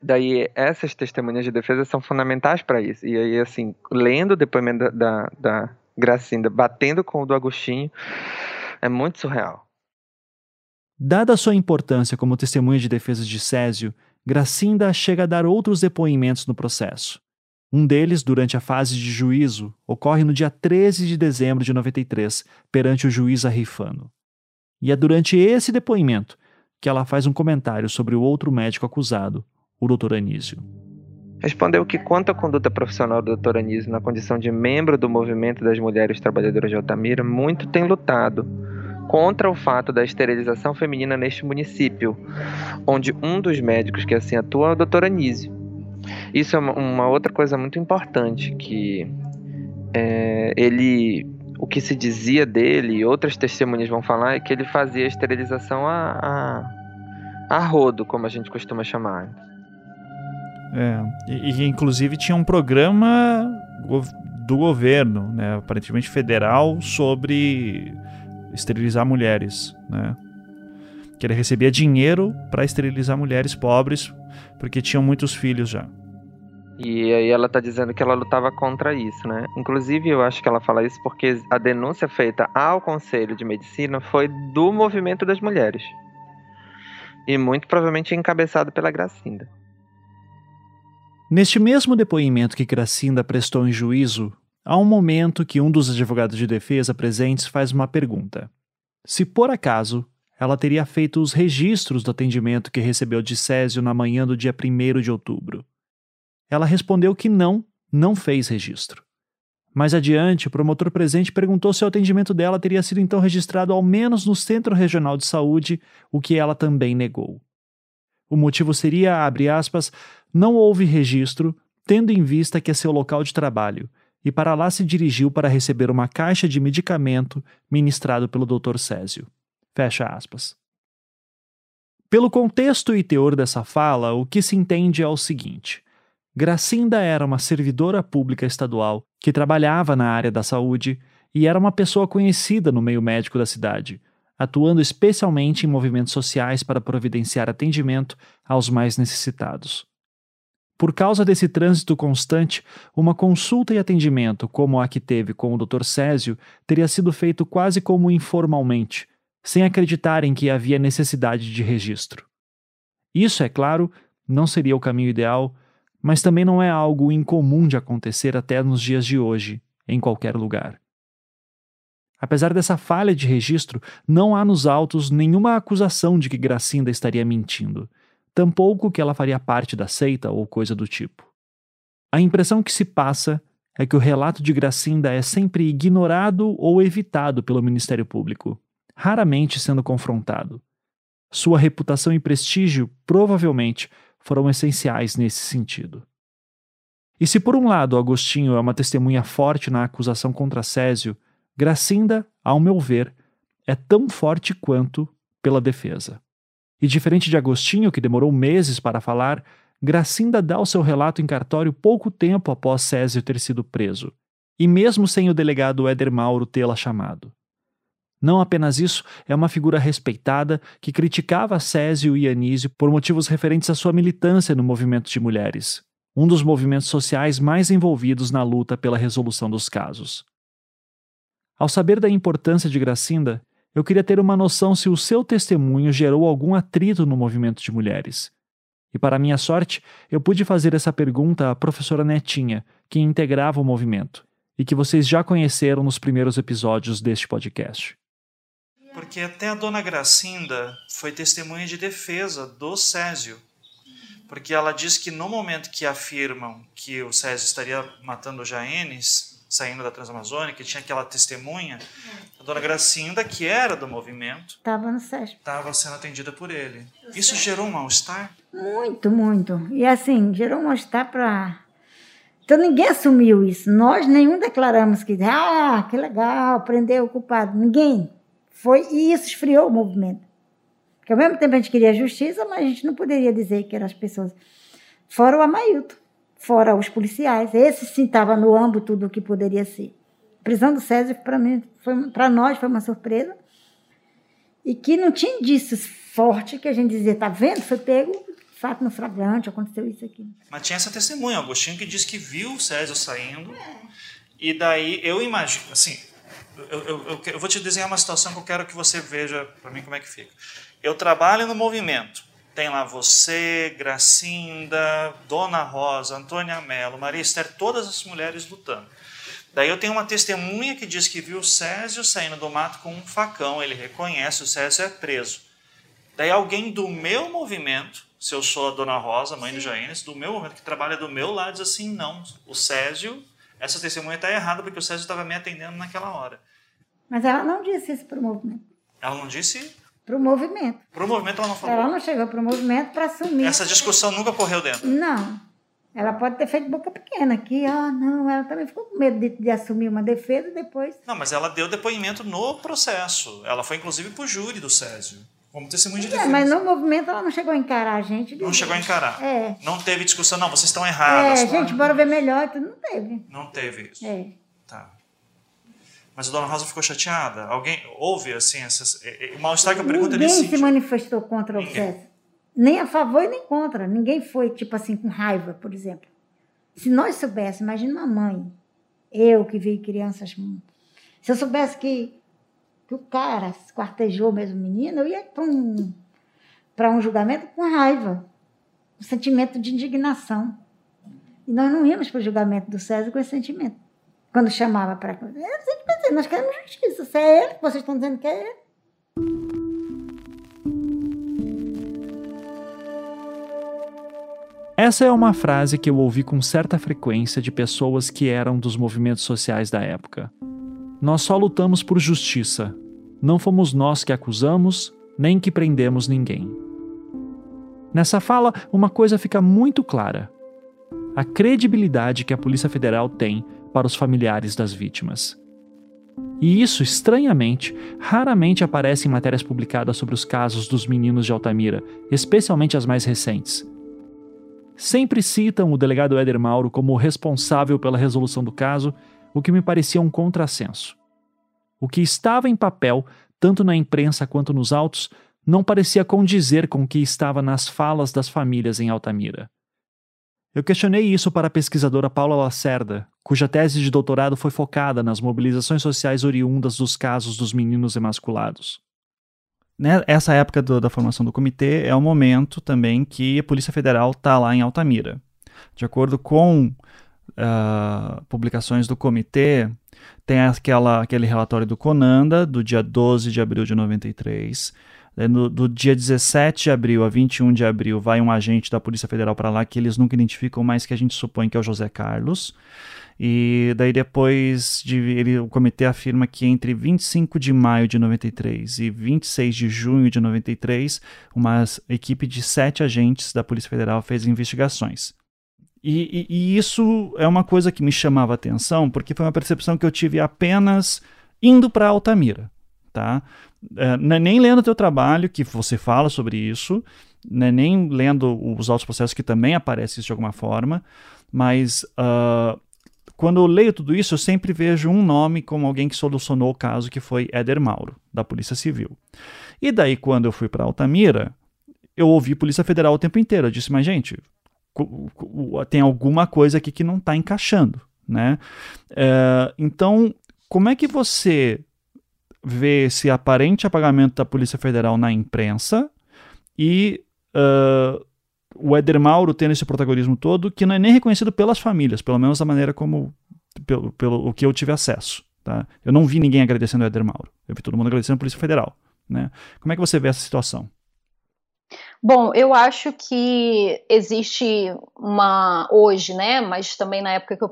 Daí essas testemunhas de defesa são fundamentais para isso. E aí assim, lendo o depoimento da, da, da Gracinda batendo com o do Agostinho. É muito surreal. Dada a sua importância como testemunha de defesa de Césio, Gracinda chega a dar outros depoimentos no processo. Um deles, durante a fase de juízo, ocorre no dia 13 de dezembro de 93, perante o juiz Arrifano. E é durante esse depoimento que ela faz um comentário sobre o outro médico acusado, o Dr. Anísio. Respondeu que, quanto à conduta profissional do Dr. Anísio na condição de membro do movimento das mulheres trabalhadoras de Altamira, muito tem lutado contra o fato da esterilização feminina neste município, onde um dos médicos que assim atua é o Dr. Anísio. Isso é uma outra coisa muito importante, que é, ele, o que se dizia dele, e outras testemunhas vão falar, é que ele fazia esterilização a, a, a rodo, como a gente costuma chamar. É, e, e, inclusive tinha um programa do governo, né, aparentemente federal, sobre esterilizar mulheres, né? Que ele recebia dinheiro para esterilizar mulheres pobres, porque tinham muitos filhos já. E aí ela tá dizendo que ela lutava contra isso, né? Inclusive eu acho que ela fala isso porque a denúncia feita ao Conselho de Medicina foi do movimento das mulheres. E muito provavelmente encabeçado pela Gracinda. Neste mesmo depoimento que Gracinda prestou em juízo, há um momento que um dos advogados de defesa presentes faz uma pergunta. Se por acaso ela teria feito os registros do atendimento que recebeu de Césio na manhã do dia 1 de outubro. Ela respondeu que não, não fez registro. Mais adiante, o promotor presente perguntou se o atendimento dela teria sido então registrado ao menos no Centro Regional de Saúde, o que ela também negou. O motivo seria, abre aspas, não houve registro, tendo em vista que é seu local de trabalho, e para lá se dirigiu para receber uma caixa de medicamento ministrado pelo Dr. Césio. Fecha aspas. Pelo contexto e teor dessa fala, o que se entende é o seguinte: Gracinda era uma servidora pública estadual que trabalhava na área da saúde e era uma pessoa conhecida no meio médico da cidade, atuando especialmente em movimentos sociais para providenciar atendimento aos mais necessitados. Por causa desse trânsito constante, uma consulta e atendimento como a que teve com o Dr. Césio teria sido feito quase como informalmente, sem acreditarem que havia necessidade de registro. Isso, é claro, não seria o caminho ideal, mas também não é algo incomum de acontecer até nos dias de hoje, em qualquer lugar. Apesar dessa falha de registro, não há nos autos nenhuma acusação de que Gracinda estaria mentindo, tampouco que ela faria parte da seita ou coisa do tipo. A impressão que se passa é que o relato de Gracinda é sempre ignorado ou evitado pelo Ministério Público, raramente sendo confrontado. Sua reputação e prestígio provavelmente foram essenciais nesse sentido. E se por um lado Agostinho é uma testemunha forte na acusação contra Césio, Gracinda, ao meu ver, é tão forte quanto pela defesa. E diferente de Agostinho, que demorou meses para falar, Gracinda dá o seu relato em cartório pouco tempo após Césio ter sido preso, e mesmo sem o delegado Éder Mauro tê-la chamado. Não apenas isso, é uma figura respeitada que criticava Césio e Anísio por motivos referentes à sua militância no movimento de mulheres, um dos movimentos sociais mais envolvidos na luta pela resolução dos casos. Ao saber da importância de Gracinda, eu queria ter uma noção se o seu testemunho gerou algum atrito no movimento de mulheres. E para minha sorte, eu pude fazer essa pergunta à professora Netinha, que integrava o movimento, e que vocês já conheceram nos primeiros episódios deste podcast. Porque até a dona Gracinda foi testemunha de defesa do Césio. Porque ela diz que no momento que afirmam que o Césio estaria matando Jaenes, saindo da Transamazônica, tinha aquela testemunha, a dona Gracinda, que era do movimento, estava no SESP. Estava sendo atendida por ele. Isso gerou um mal-estar? Muito, muito. E assim, gerou um mal-estar para. Então ninguém assumiu isso. Nós nenhum declaramos que, ah, que legal, prendeu o culpado. Ninguém. Foi, e isso esfriou o movimento. Porque ao mesmo tempo a gente queria justiça, mas a gente não poderia dizer que eram as pessoas. Fora o Amailton fora os policiais. Esse sim estava no âmbito do que poderia ser. A prisão do César, para mim, para nós, foi uma surpresa. E que não tinha indícios fortes que a gente dizia, tá vendo? Foi pego, fato no flagrante, aconteceu isso aqui. Mas tinha essa testemunha, Agostinho, que disse que viu o César saindo. E daí, eu imagino, assim, eu, eu, eu, eu vou te desenhar uma situação que eu quero que você veja para mim como é que fica. Eu trabalho no movimento tem lá você, Gracinda, Dona Rosa, Antônia Mello, Maria Esther, todas as mulheres lutando. Daí eu tenho uma testemunha que diz que viu o Césio saindo do mato com um facão, ele reconhece, o Césio é preso. Daí alguém do meu movimento, se eu sou a Dona Rosa, mãe Sim. do Jaines, do meu movimento, que trabalha do meu lado, diz assim, não, o Césio, essa testemunha está errada porque o Césio estava me atendendo naquela hora. Mas ela não disse isso para o movimento. Ela não disse para o movimento. Para o movimento ela não falou? Ela não chegou para o movimento para assumir. Essa discussão nunca correu dentro? Não. Ela pode ter feito boca pequena aqui, ah, não, ela também ficou com medo de, de assumir uma defesa e depois. Não, mas ela deu depoimento no processo. Ela foi inclusive para o júri do Césio. Como testemunha de defesa. É, mas no movimento ela não chegou a encarar a gente. Não chegou a encarar. É. Não teve discussão, não, vocês estão errados. É, gente, bora ver melhor. Não teve. Não teve isso. É. Tá. Mas a dona Rosa ficou chateada? Alguém houve assim essas, o mal-estar que eu pergunto Ninguém é se manifestou contra Ninguém. o processo. Nem a favor nem contra. Ninguém foi, tipo assim, com raiva, por exemplo. Se nós soubéssemos, imagina uma mãe, eu que vi crianças. Se eu soubesse que, que o cara quartejou mesmo o menino, eu ia para um, um julgamento com raiva, um sentimento de indignação. E nós não íamos para o julgamento do César com esse sentimento quando chamava para. É, nós queremos justiça. Se é ele, vocês estão dizendo que é ele. Essa é uma frase que eu ouvi com certa frequência de pessoas que eram dos movimentos sociais da época. Nós só lutamos por justiça. Não fomos nós que acusamos, nem que prendemos ninguém. Nessa fala, uma coisa fica muito clara: a credibilidade que a Polícia Federal tem para os familiares das vítimas. E isso, estranhamente, raramente aparece em matérias publicadas sobre os casos dos meninos de Altamira, especialmente as mais recentes. Sempre citam o delegado Éder Mauro como responsável pela resolução do caso, o que me parecia um contrassenso. O que estava em papel, tanto na imprensa quanto nos autos, não parecia condizer com o que estava nas falas das famílias em Altamira. Eu questionei isso para a pesquisadora Paula Lacerda, cuja tese de doutorado foi focada nas mobilizações sociais oriundas dos casos dos meninos emasculados. Né, essa época do, da formação do comitê é o momento também que a Polícia Federal está lá em Altamira. De acordo com uh, publicações do comitê, tem aquela, aquele relatório do Conanda, do dia 12 de abril de 93, no, do dia 17 de abril a 21 de abril, vai um agente da Polícia Federal para lá que eles nunca identificam, mas que a gente supõe que é o José Carlos. E daí depois de, ele, o comitê afirma que entre 25 de maio de 93 e 26 de junho de 93, uma equipe de sete agentes da Polícia Federal fez investigações. E, e, e isso é uma coisa que me chamava atenção, porque foi uma percepção que eu tive apenas indo para Altamira tá? É, nem lendo o teu trabalho, que você fala sobre isso, é nem lendo os outros processos que também aparecem de alguma forma, mas uh, quando eu leio tudo isso, eu sempre vejo um nome como alguém que solucionou o caso, que foi Éder Mauro, da Polícia Civil. E daí, quando eu fui para Altamira, eu ouvi Polícia Federal o tempo inteiro. Eu disse, mas gente, tem alguma coisa aqui que não está encaixando, né? É, então, como é que você vê esse aparente apagamento da Polícia Federal na imprensa e uh, o Éder Mauro tendo esse protagonismo todo, que não é nem reconhecido pelas famílias, pelo menos da maneira como, pelo, pelo o que eu tive acesso. Tá? Eu não vi ninguém agradecendo o Éder Mauro. Eu vi todo mundo agradecendo a Polícia Federal. Né? Como é que você vê essa situação? Bom, eu acho que existe uma hoje, né? Mas também na época que eu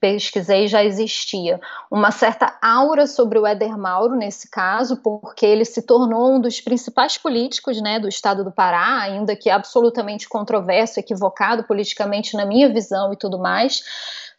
pesquisei já existia uma certa aura sobre o Éder Mauro nesse caso, porque ele se tornou um dos principais políticos, né, do Estado do Pará, ainda que absolutamente controverso, equivocado politicamente na minha visão e tudo mais.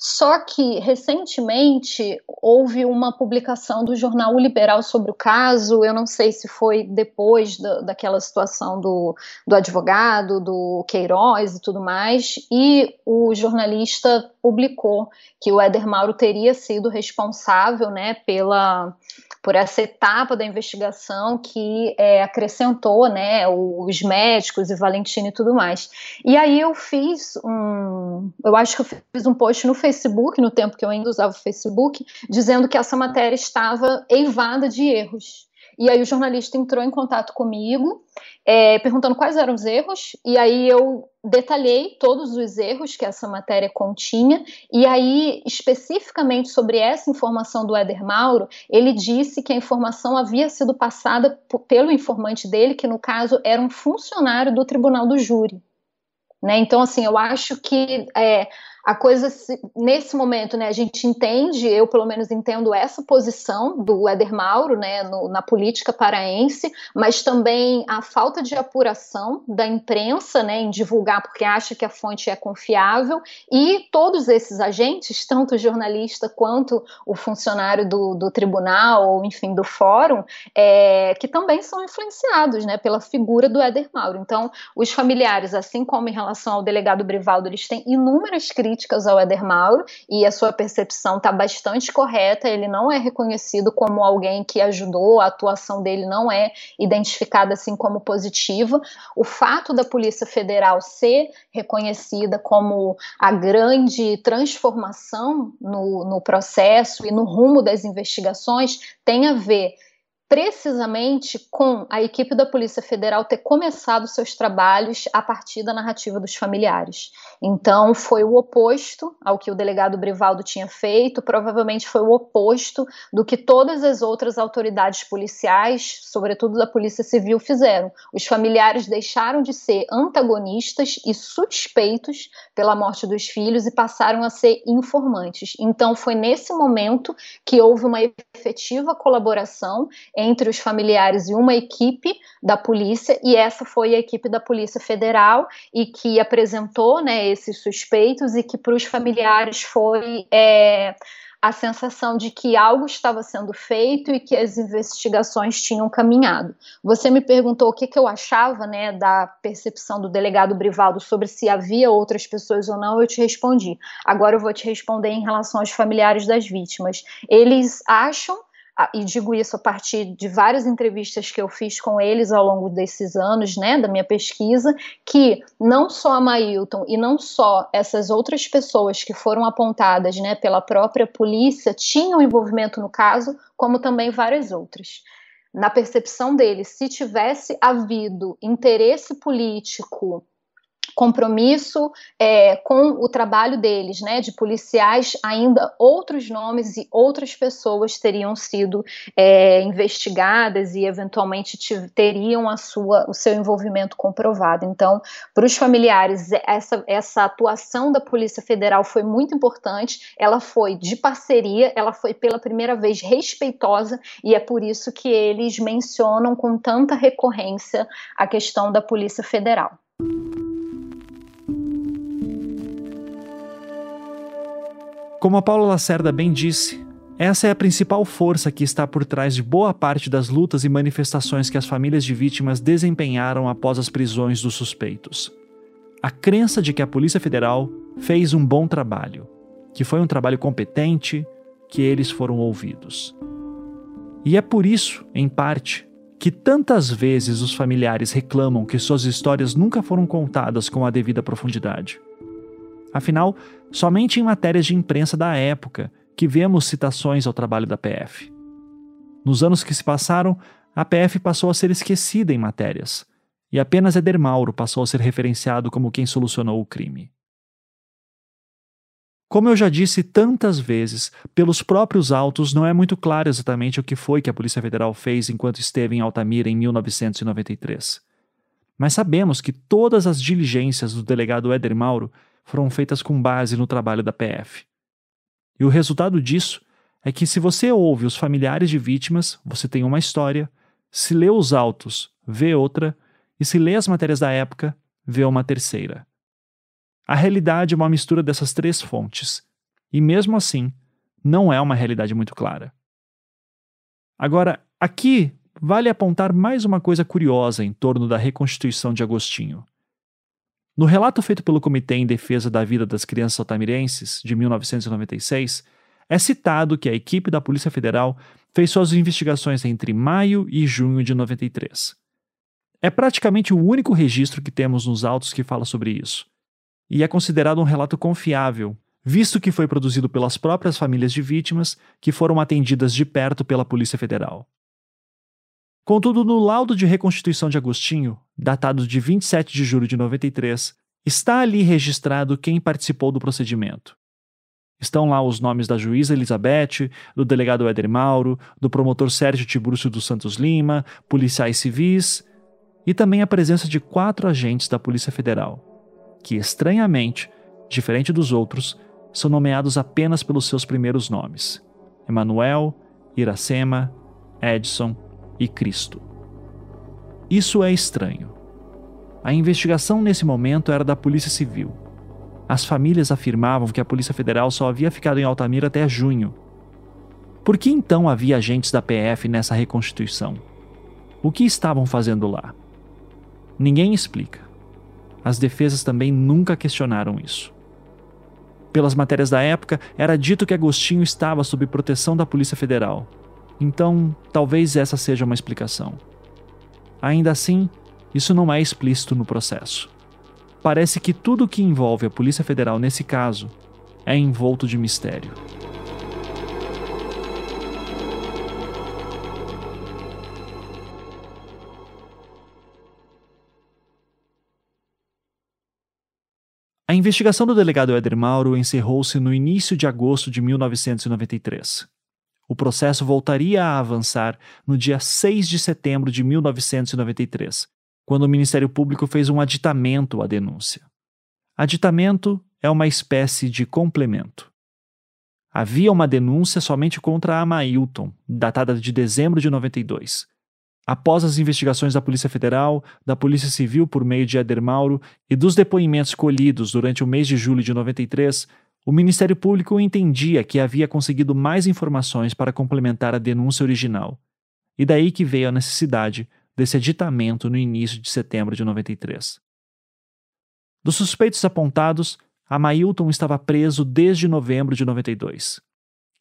Só que, recentemente, houve uma publicação do jornal Liberal sobre o caso. Eu não sei se foi depois da, daquela situação do, do advogado, do Queiroz e tudo mais, e o jornalista publicou que o Éder Mauro teria sido responsável né, pela por essa etapa da investigação que é, acrescentou né, os médicos e Valentino e tudo mais. E aí eu fiz um. Eu acho que eu fiz um post no Facebook, no tempo que eu ainda usava o Facebook, dizendo que essa matéria estava eivada de erros. E aí o jornalista entrou em contato comigo, é, perguntando quais eram os erros, e aí eu detalhei todos os erros que essa matéria continha, e aí, especificamente sobre essa informação do Éder Mauro, ele disse que a informação havia sido passada pelo informante dele, que no caso era um funcionário do Tribunal do Júri. Né? Então, assim, eu acho que é, a coisa nesse momento, né, a gente entende, eu pelo menos entendo essa posição do Éder Mauro, né, no, na política paraense, mas também a falta de apuração da imprensa, né, em divulgar porque acha que a fonte é confiável e todos esses agentes, tanto o jornalista quanto o funcionário do, do tribunal ou enfim do fórum, é, que também são influenciados, né, pela figura do Éder Mauro. Então, os familiares, assim como em relação ao delegado Brivaldo, eles têm inúmeras críticas críticas ao Éder Mauro e a sua percepção está bastante correta. Ele não é reconhecido como alguém que ajudou, a atuação dele não é identificada assim como positiva. O fato da Polícia Federal ser reconhecida como a grande transformação no, no processo e no rumo das investigações tem a ver precisamente com a equipe da Polícia Federal ter começado seus trabalhos a partir da narrativa dos familiares. Então, foi o oposto ao que o delegado Brivaldo tinha feito, provavelmente foi o oposto do que todas as outras autoridades policiais, sobretudo da Polícia Civil, fizeram. Os familiares deixaram de ser antagonistas e suspeitos pela morte dos filhos e passaram a ser informantes. Então, foi nesse momento que houve uma efetiva colaboração entre os familiares e uma equipe da polícia, e essa foi a equipe da Polícia Federal, e que apresentou né, esses suspeitos, e que para os familiares foi. É, a sensação de que algo estava sendo feito e que as investigações tinham caminhado. Você me perguntou o que, que eu achava né, da percepção do delegado Brivaldo sobre se havia outras pessoas ou não, eu te respondi. Agora eu vou te responder em relação aos familiares das vítimas. Eles acham e digo isso a partir de várias entrevistas que eu fiz com eles ao longo desses anos, né, da minha pesquisa, que não só a Mailton e não só essas outras pessoas que foram apontadas, né, pela própria polícia tinham envolvimento no caso, como também várias outras. Na percepção deles, se tivesse havido interesse político compromisso é, com o trabalho deles, né, de policiais, ainda outros nomes e outras pessoas teriam sido é, investigadas e eventualmente teriam a sua, o seu envolvimento comprovado. Então, para os familiares, essa, essa atuação da Polícia Federal foi muito importante. Ela foi de parceria, ela foi pela primeira vez respeitosa e é por isso que eles mencionam com tanta recorrência a questão da Polícia Federal. Como a Paula Lacerda bem disse, essa é a principal força que está por trás de boa parte das lutas e manifestações que as famílias de vítimas desempenharam após as prisões dos suspeitos. A crença de que a Polícia Federal fez um bom trabalho que foi um trabalho competente, que eles foram ouvidos. E é por isso, em parte, que tantas vezes os familiares reclamam que suas histórias nunca foram contadas com a devida profundidade. Afinal, somente em matérias de imprensa da época que vemos citações ao trabalho da PF. Nos anos que se passaram, a PF passou a ser esquecida em matérias, e apenas Eder Mauro passou a ser referenciado como quem solucionou o crime. Como eu já disse tantas vezes, pelos próprios autos não é muito claro exatamente o que foi que a Polícia Federal fez enquanto esteve em Altamira em 1993. Mas sabemos que todas as diligências do delegado Éder Mauro foram feitas com base no trabalho da PF. E o resultado disso é que, se você ouve os familiares de vítimas, você tem uma história, se lê os autos, vê outra, e se lê as matérias da época, vê uma terceira. A realidade é uma mistura dessas três fontes, e mesmo assim, não é uma realidade muito clara. Agora, aqui vale apontar mais uma coisa curiosa em torno da reconstituição de Agostinho. No relato feito pelo Comitê em Defesa da Vida das Crianças Altamirenses, de 1996, é citado que a equipe da Polícia Federal fez suas investigações entre maio e junho de 93. É praticamente o único registro que temos nos autos que fala sobre isso e é considerado um relato confiável, visto que foi produzido pelas próprias famílias de vítimas que foram atendidas de perto pela Polícia Federal. Contudo, no laudo de reconstituição de Agostinho, datado de 27 de julho de 93, está ali registrado quem participou do procedimento. Estão lá os nomes da juíza Elizabeth, do delegado Éder Mauro, do promotor Sérgio Tiburcio dos Santos Lima, policiais civis e também a presença de quatro agentes da Polícia Federal que, estranhamente, diferente dos outros, são nomeados apenas pelos seus primeiros nomes: Emanuel, Iracema, Edson e Cristo. Isso é estranho. A investigação nesse momento era da Polícia Civil. As famílias afirmavam que a Polícia Federal só havia ficado em Altamira até junho. Por que então havia agentes da PF nessa reconstituição? O que estavam fazendo lá? Ninguém explica. As defesas também nunca questionaram isso. Pelas matérias da época, era dito que Agostinho estava sob proteção da Polícia Federal. Então, talvez essa seja uma explicação. Ainda assim, isso não é explícito no processo. Parece que tudo o que envolve a Polícia Federal nesse caso é envolto de mistério. A investigação do delegado Éder Mauro encerrou-se no início de agosto de 1993. O processo voltaria a avançar no dia 6 de setembro de 1993, quando o Ministério Público fez um aditamento à denúncia. Aditamento é uma espécie de complemento. Havia uma denúncia somente contra a Mailton, datada de dezembro de 92, Após as investigações da Polícia Federal, da Polícia Civil por meio de Éder Mauro e dos depoimentos colhidos durante o mês de julho de 93, o Ministério Público entendia que havia conseguido mais informações para complementar a denúncia original. E daí que veio a necessidade desse aditamento no início de setembro de 93. Dos suspeitos apontados, Amailton estava preso desde novembro de 92.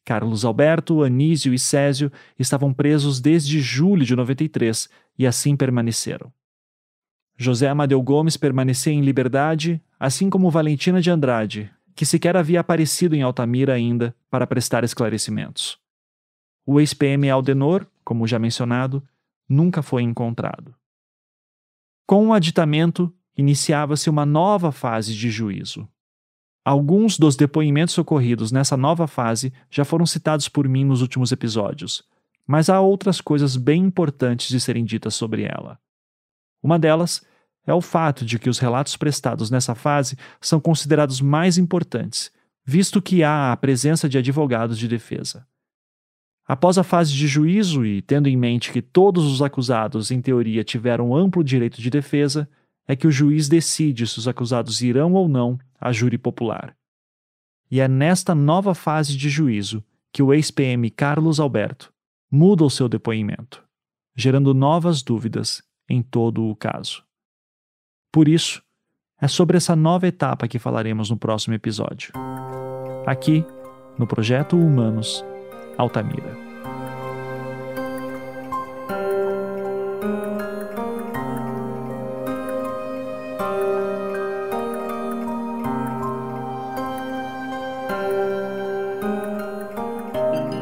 Carlos Alberto, Anísio e Césio estavam presos desde julho de 93 e assim permaneceram. José Amadeu Gomes permanecia em liberdade, assim como Valentina de Andrade, que sequer havia aparecido em Altamira ainda para prestar esclarecimentos. O ex-PM Aldenor, como já mencionado, nunca foi encontrado. Com o aditamento, iniciava-se uma nova fase de juízo. Alguns dos depoimentos ocorridos nessa nova fase já foram citados por mim nos últimos episódios, mas há outras coisas bem importantes de serem ditas sobre ela. Uma delas é o fato de que os relatos prestados nessa fase são considerados mais importantes, visto que há a presença de advogados de defesa. Após a fase de juízo e tendo em mente que todos os acusados, em teoria, tiveram amplo direito de defesa, é que o juiz decide se os acusados irão ou não à júri popular. E é nesta nova fase de juízo que o ex-PM Carlos Alberto muda o seu depoimento, gerando novas dúvidas em todo o caso. Por isso, é sobre essa nova etapa que falaremos no próximo episódio. aqui no Projeto Humanos Altamira.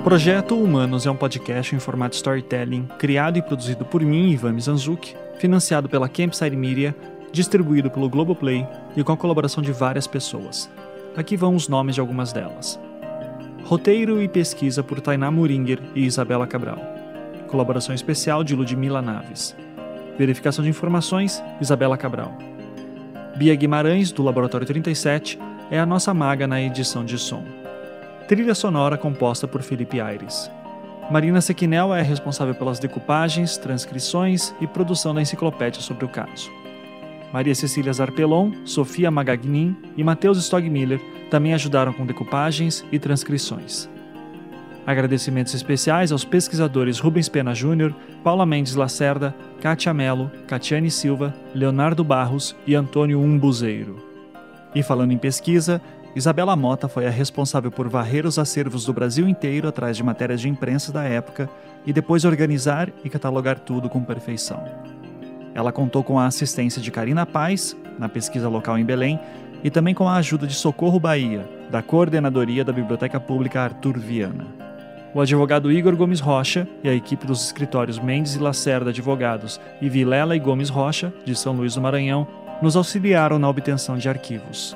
Projeto Humanos é um podcast em formato storytelling, criado e produzido por mim, Ivan Mizanzuki, financiado pela Campside Media, distribuído pelo Globoplay e com a colaboração de várias pessoas. Aqui vão os nomes de algumas delas. Roteiro e pesquisa por Tainá Muringer e Isabela Cabral. Colaboração especial de Ludmila Naves. Verificação de informações, Isabela Cabral. Bia Guimarães, do Laboratório 37, é a nossa maga na edição de som. Trilha sonora composta por Felipe Aires. Marina Sequinel é responsável pelas decupagens, transcrições e produção da enciclopédia sobre o caso. Maria Cecília Zarpelon, Sofia Magagnin e Matheus Stogmiller também ajudaram com decupagens e transcrições. Agradecimentos especiais aos pesquisadores Rubens Pena Júnior, Paula Mendes Lacerda, Kátia Melo, Catiane Silva, Leonardo Barros e Antônio Umbuzeiro. E falando em pesquisa, Isabela Mota foi a responsável por varrer os acervos do Brasil inteiro atrás de matérias de imprensa da época e depois organizar e catalogar tudo com perfeição. Ela contou com a assistência de Karina Paz, na pesquisa local em Belém, e também com a ajuda de Socorro Bahia, da Coordenadoria da Biblioteca Pública Arthur Viana. O advogado Igor Gomes Rocha e a equipe dos escritórios Mendes e Lacerda Advogados e Vilela e Gomes Rocha, de São Luís do Maranhão, nos auxiliaram na obtenção de arquivos.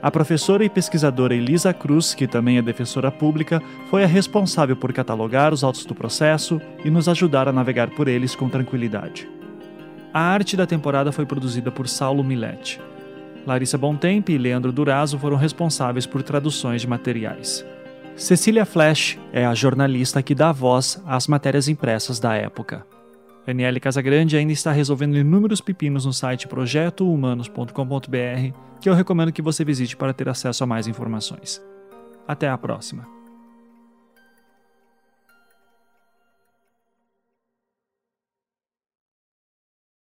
A professora e pesquisadora Elisa Cruz, que também é defensora pública, foi a responsável por catalogar os autos do processo e nos ajudar a navegar por eles com tranquilidade. A arte da temporada foi produzida por Saulo Milete. Larissa Bontempo e Leandro Durazo foram responsáveis por traduções de materiais. Cecília Flash é a jornalista que dá voz às matérias impressas da época. Daniele Casagrande ainda está resolvendo inúmeros pepinos no site projetohumanos.com.br, que eu recomendo que você visite para ter acesso a mais informações. Até a próxima!